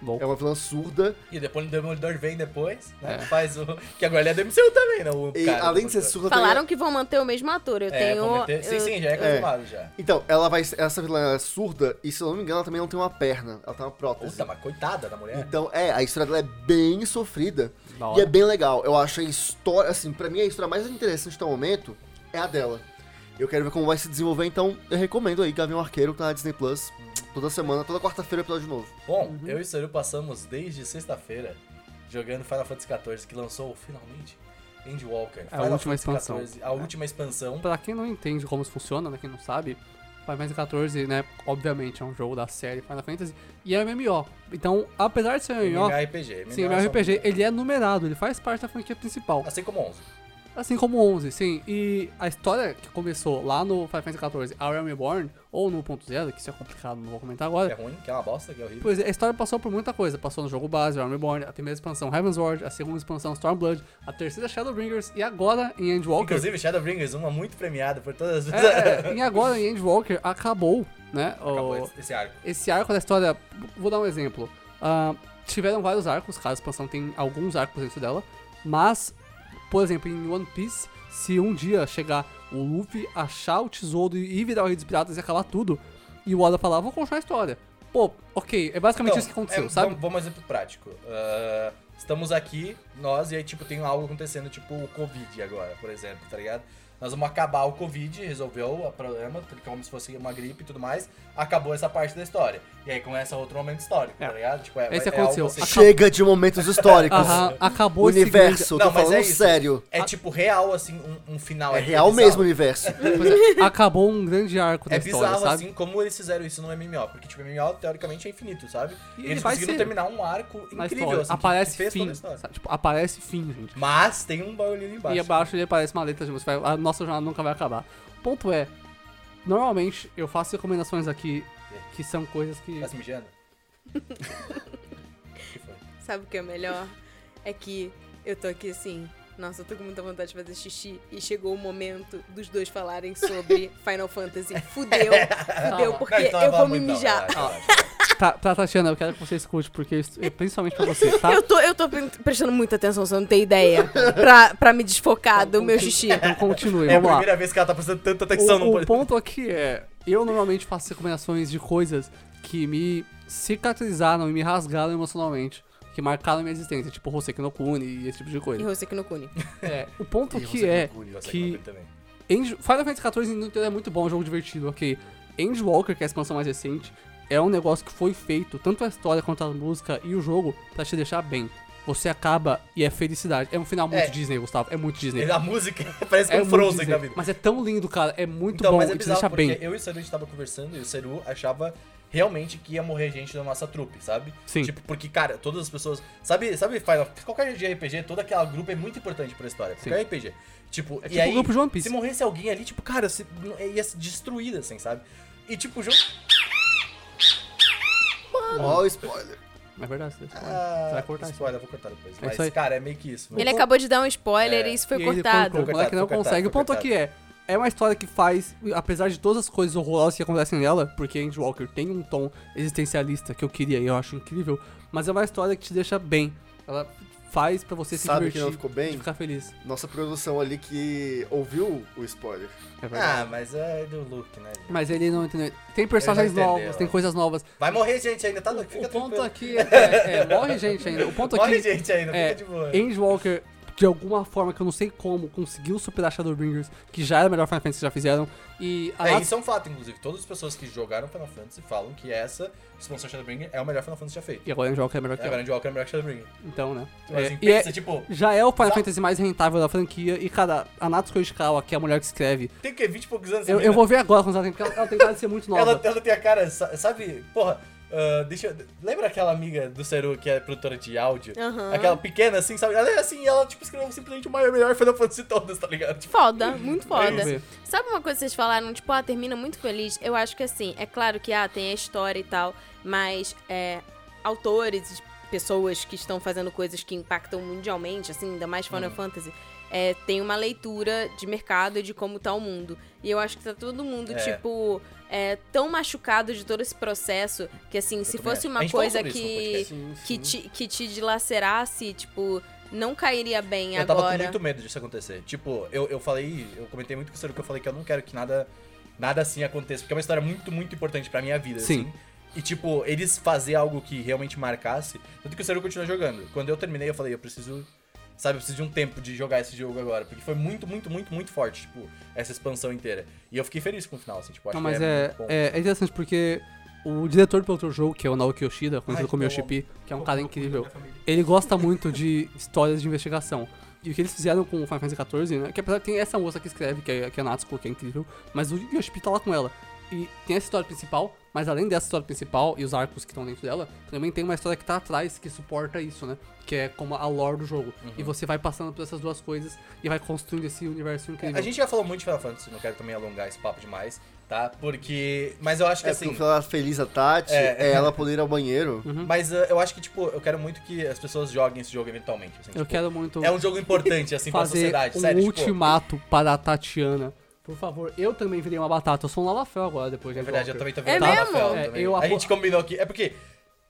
Bom. É uma vilã surda. E depois o Demolidor vem depois, né? É. Faz o. Que agora ele é do MCU também, né? O E cara além de ser surda. Falaram também- que vão manter o mesmo ator. Eu É, tenho. meter- Sim, sim, já é confirmado já. Então, ela vai. Essa vilã é surda. E se eu não me engano, ela também não tem uma perna. Ela tem uma prótese. Puta, mas coitada da mulher. Então, é, a história dela é bem sofrida. Da E hora. é bem legal. Eu acho a história, assim, pra mim a história mais interessante até o momento é a dela. Eu quero ver como vai se desenvolver, então eu recomendo aí Gavião Arqueiro, que tá na Disney Plus. Toda semana, toda quarta-feira episódio novo. Bom, Uhum. eu e o Seru passamos desde sexta-feira jogando Final Fantasy XIV, que lançou finalmente Endwalker. É a última expansão. a última expansão. Pra quem não entende como isso funciona, né, quem não sabe, Final Fantasy XIV, né, obviamente é um jogo da série Final Fantasy e é MMO. Então, apesar de ser MMO, MMORPG. sim, MMO é só MMORPG, ele é numerado, ele faz parte da franquia principal. Assim como 11. Assim como o 11, sim. E a história que começou lá no Final Fantasy XIV, A Realm Reborn, ou no 1.0, que isso é complicado, não vou comentar Que é agora. ruim, que é uma bosta, que é horrível. Pois é, a história passou por muita coisa. Passou no jogo base, Realm Reborn, a primeira expansão Heavensward, a segunda expansão Stormblood, a terceira Shadowbringers e agora em Endwalker. Inclusive, Shadowbringers, uma muito premiada por todas as É, é, e agora em Endwalker acabou, né? Acabou o- esse, arco. esse arco da história, vou dar um exemplo. Ah, tiveram vários arcos, cada expansão tem alguns arcos dentro dela, mas, por exemplo, em One Piece, se um dia chegar o Luffy, achar o tesouro e virar o Rei dos Piratas e acabar tudo, e o Oda falar, vou continuar a história. Pô, ok, é basicamente Então, isso que aconteceu, é, sabe? Vamos, um exemplo prático. Ah, estamos aqui, nós, e aí, tipo, tem algo acontecendo, tipo o Covid agora, por exemplo, tá ligado? Nós vamos acabar o Covid, resolveu o problema, como se fosse uma gripe e tudo mais. Acabou essa parte da história. E aí começa outro momento histórico, É. tá ligado? Tipo, é, Esse é aconteceu. assim-. Chega de momentos históricos. Aham, acabou esse Universo, eu tô Não, mas falando é isso. sério. É tipo real, assim, um, um final. É real bizarro. mesmo o universo. *laughs* é, acabou um grande arco da É história, bizarro, sabe? assim, como eles fizeram isso no MMO. Porque, tipo, MMO, teoricamente, é infinito, sabe? E ele eles vai conseguiram ser. terminar um arco incrível, assim, aparece que fez toda fim, a história. sabe? Tipo, aparece fim, gente. Mas tem um barulho ali embaixo. E abaixo ele aparece uma letra de música. A nossa jornada nunca vai acabar. O ponto é, normalmente eu faço recomendações aqui que são coisas que. Tá se mijando? que *laughs* foi? Sabe o que é melhor? É que eu tô aqui assim. Nossa, eu tô com muita vontade de fazer xixi. E chegou o momento dos dois falarem sobre *laughs* Final Fantasy. Fudeu, fudeu, porque Não, então eu vou me mijar. Tá, tá, Tatiana, eu quero que você escute, porque é principalmente pra você, tá? Eu tô, eu tô pre- prestando muita atenção, você não tem ideia. Pra, pra me desfocar do meu xixi. Então continue, É a vamos lá. primeira vez que ela tá prestando tanta atenção no O, o podcast. ponto aqui é, eu normalmente faço recomendações de coisas que me cicatrizaram e me rasgaram emocionalmente. Que marcaram minha existência, tipo Hoseki no Kuni e esse tipo de E coisa. Hoseki no Kuni. É, o *laughs* ponto E aqui Hoseki no é que. End- Final Fantasy XIV é muito bom, é um jogo divertido, ok. Endwalker, que é a expansão mais recente, é um negócio que foi feito, tanto a história quanto a música e o jogo, pra te deixar bem. Você acaba e é felicidade. É um final muito É. Disney, Gustavo. É muito Disney. A música *laughs* parece É muito Frozen Disney. da vida. Mas é tão lindo, cara. É muito Então, bom mas é e bizarro deixa porque bem. eu e o Seru a gente tava conversando e o Seru achava realmente que ia morrer gente da nossa trupe, sabe? Sim. Tipo, porque, cara, todas as pessoas. Sabe, sabe Final, qualquer de RPG, toda aquela grupo é muito importante pra história. Sim. Qualquer RPG. Tipo, É e tipo aí, o grupo de One Piece. se morresse alguém ali, tipo, cara, se, ia ser destruída, assim, sabe? E tipo, o jogo. Ó, o spoiler. É verdade, você vai Ah, você vai cortar isso. spoiler, eu vou cortar depois. É Mas, isso aí. cara, é meio que isso. Ele acabou de dar um spoiler É. e isso foi E cortado. colocou, O moleque não Foi cortado, consegue. O foi ponto aqui é. É uma história que faz, apesar de todas as coisas horrorosas que acontecem nela, porque Endwalker tem um tom existencialista que eu queria e eu acho incrível, mas é uma história que te deixa bem. Ela faz pra você se Sabe que divertir não ficou bem? e ficar feliz. Nossa produção ali que ouviu o spoiler. É Ah, mas é do Luke, né? gente? Mas ele não entendeu. Tem personagens entendeu. novos, tem coisas novas. Vai morrer gente ainda, tá? Fica o ponto tranquilo. aqui é, é, é, Morre gente ainda. O ponto Morre aqui gente ainda, é, fica de boa. Endwalker, de alguma forma que eu não sei como, conseguiu superar Shadowbringers, que já era o melhor Final Fantasy que já fizeram. E a É, nossa- isso é um fato, inclusive. Todas as pessoas que jogaram Final Fantasy falam que essa expansão Shadowbringer é o melhor Final Fantasy já feito. E agora Endwalker é melhor que É, agora é melhor que Shadowbringer. Então, né? Então, É, assim, e é- pensa, tipo, já é o Final. Fantasy mais rentável da franquia. E, cara, a Natsuko Yoshikawa, que é a mulher que escreve, tem o quê? 20 e poucos anos? eu, eu vou ver agora quando ela tem, porque ela, ela tem cara de ser muito nova. Ela, ela tem a cara, sa- sabe? Porra, ah, deixa eu... Lembra aquela amiga do Seru que é produtora de áudio? Aham. Aquela pequena assim, sabe? Ela é assim, ela tipo escreveu simplesmente o maior melhor Final Fantasy de todas, tá ligado? Tipo, Foda, muito foda. Vamos ver. Sabe uma coisa que vocês falaram, tipo, ah, termina muito feliz? Eu acho que assim, é claro que ah, tem a história e tal, mas é, autores, pessoas que estão fazendo coisas que impactam mundialmente, assim, ainda mais Final Fantasy, é, tem uma leitura de mercado e de como tá o mundo. E eu acho que tá todo mundo, É. tipo, é, tão machucado de todo esse processo que, assim, se também fosse uma coisa que. Sim, que, sim. te, que te dilacerasse, tipo, não cairia bem eu tava agora. com muito medo disso acontecer. Tipo, eu, eu falei, eu comentei muito com o Seru que eu falei que eu não quero que nada, nada assim aconteça, porque é uma história muito, muito importante pra minha vida, Sim. assim. E, tipo, eles fazer algo que realmente marcasse. Tanto que o Seru continua jogando. Quando eu terminei, eu falei, eu preciso. Sabe, eu preciso de um tempo de jogar esse jogo agora. Porque foi muito, muito, muito, muito forte, tipo, essa expansão inteira. E eu fiquei feliz com o final, assim, tipo, acho Não, mas que é, é, é interessante porque o diretor do outro jogo, que é o Naoki Yoshida, conhecido Ai, como eu Yoshi que é um cara incrível, ele gosta muito de histórias de investigação. E o que eles fizeram com o Final Fantasy XIV, né? Que apesar que tem essa moça que escreve, que é, que é a Natsuko, que é incrível, mas o Yoshi tá lá com ela. E tem essa história principal, mas além dessa história principal e os arcos que estão dentro dela, também tem uma história que tá atrás que suporta isso, né? Que é como a lore do jogo. Uhum. E você vai passando por essas duas coisas e vai construindo esse universo incrível. A gente já falou muito de Final Fantasy, não quero também alongar esse papo demais, tá? Porque. Mas eu acho que É, assim. o final feliz a Tati É. é, ela poder ir ao banheiro. Mas uh, eu acho que, tipo, eu quero muito que as pessoas joguem esse jogo eventualmente. assim, Eu tipo, quero muito É um jogo importante, assim, pra fazer sociedade, um sério. tipo, ultimato para a Tatiana. Por favor, eu também virei uma batata. Eu sou um Lalafel agora, depois de É verdade, eu também tô É vendo mesmo? Rafael É, também. eu A apo- gente combinou aqui. É porque,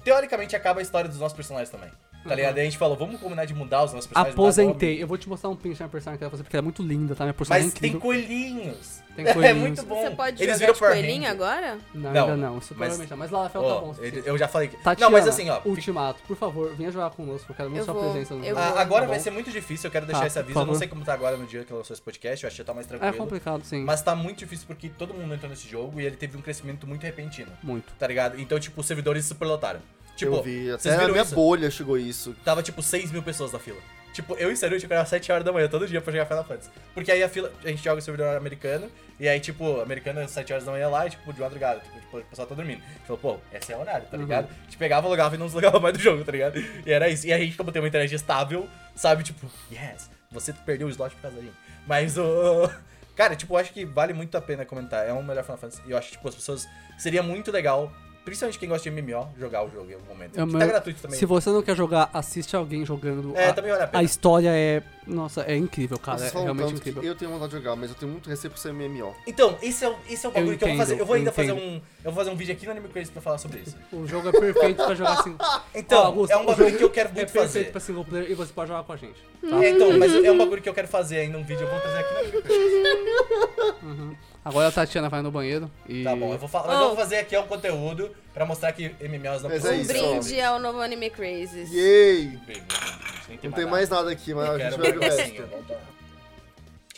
teoricamente, acaba a história dos nossos personagens também. Tá Uhum. ligado? Aí a gente falou, vamos combinar de mudar os nossos personagens. Aposentei. Eu vou te mostrar um print da minha personagem que ela vai fazer, porque ela é muito linda, tá? Minha personagem Mas é tem coelhinhos. Tem *laughs* É coelhinhos. muito bom. Você pode Eles jogar viram de coelhinho Ranger. agora? Não, Não, ainda não. Isso mas- provavelmente não. Mas Lalafel tá bom. ele- eu já falei que. Tatiana, não, mas assim, ó. Ultimato, por favor, venha jogar conosco. Eu quero muito Eu sua vou, presença no eu jogo. Ah, vou. agora Tá vai ser muito difícil, eu quero deixar Tá, esse aviso. Eu não sei como tá agora no dia que lançou esse podcast, eu acho que já tá mais É tranquilo. complicado, sim. Mas tá muito difícil porque todo mundo entrou nesse jogo e ele teve um crescimento muito repentino. Muito. Tá ligado? Então, tipo, os servidores superlotaram. Tipo, eu vi, vocês até viram minha isso? bolha chegou isso. Tava tipo 6 mil pessoas na fila. Tipo, eu e Saru que acordar 7 horas da manhã todo dia pra jogar Final Fantasy. Porque aí a fila, a gente joga o servidor americano, e aí, tipo, americano às 7 horas da manhã lá, e tipo, de madrugada, tipo, tipo, o pessoal tá dormindo. A gente falou, pô, esse é o horário, tá Uhum. ligado? A gente pegava, logava e não deslogava mais do jogo, tá ligado? E era isso. E a gente, como tem uma internet estável, sabe, tipo, yes, você perdeu o slot por causa da gente. Mas o. *laughs* Cara, tipo, eu acho que vale muito a pena comentar. É um melhor Final Fantasy. E eu acho que, tipo, as pessoas. Seria muito legal, principalmente quem gosta de MMO, jogar o jogo em algum momento. É, que tá gratuito também. Se você não quer jogar, assiste alguém jogando. É, a, também vale a pena. a história é. Nossa, é incrível, cara. Vocês É realmente incrível. eu tenho vontade de jogar, mas eu tenho muito receio por ser MMO. Então, esse é o, esse é o bagulho que eu vou entendo, fazer. Eu vou ainda eu fazer entendo. um. Eu vou fazer um vídeo aqui no Anime Crazy pra falar sobre isso. *laughs* O jogo é perfeito pra jogar assim. Então, Ó, Augusto, é um bagulho que eu quero É muito perfeito fazer. pra single player e você pode jogar com a gente. É, então, mas é um bagulho que eu quero fazer ainda um vídeo. Eu vou trazer aqui no Anime Crazy. Agora a Tatiana vai no banheiro e. Tá bom, eu vou falar. Mas eu vou fazer aqui um conteúdo pra mostrar que MMOs não Mas precisam é Um isso, brinde ao novo Anime Crazes. Yay! Não tem mais nada aqui, mas Eu a gente vai ver o resto.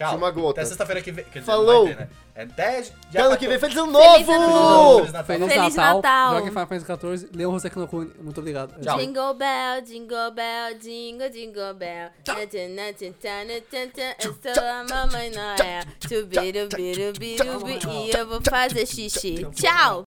Tchau. Uma gota. Até sexta-feira que vem. Quer dizer, Falou. Não vai ter, né? Até já Até ano que vem, feliz ano Feliz novo! ano novo! Feliz Natal. Feliz, Feliz Natal. Natal. Jogue Final Fantasy XIV. Leon Rosek no Kune. Muito obrigado. Tchau. Jingle bell, jingle bell, jingle, jingle bell. Eu sou a mamãe Noel. E eu vou fazer xixi. Tchau!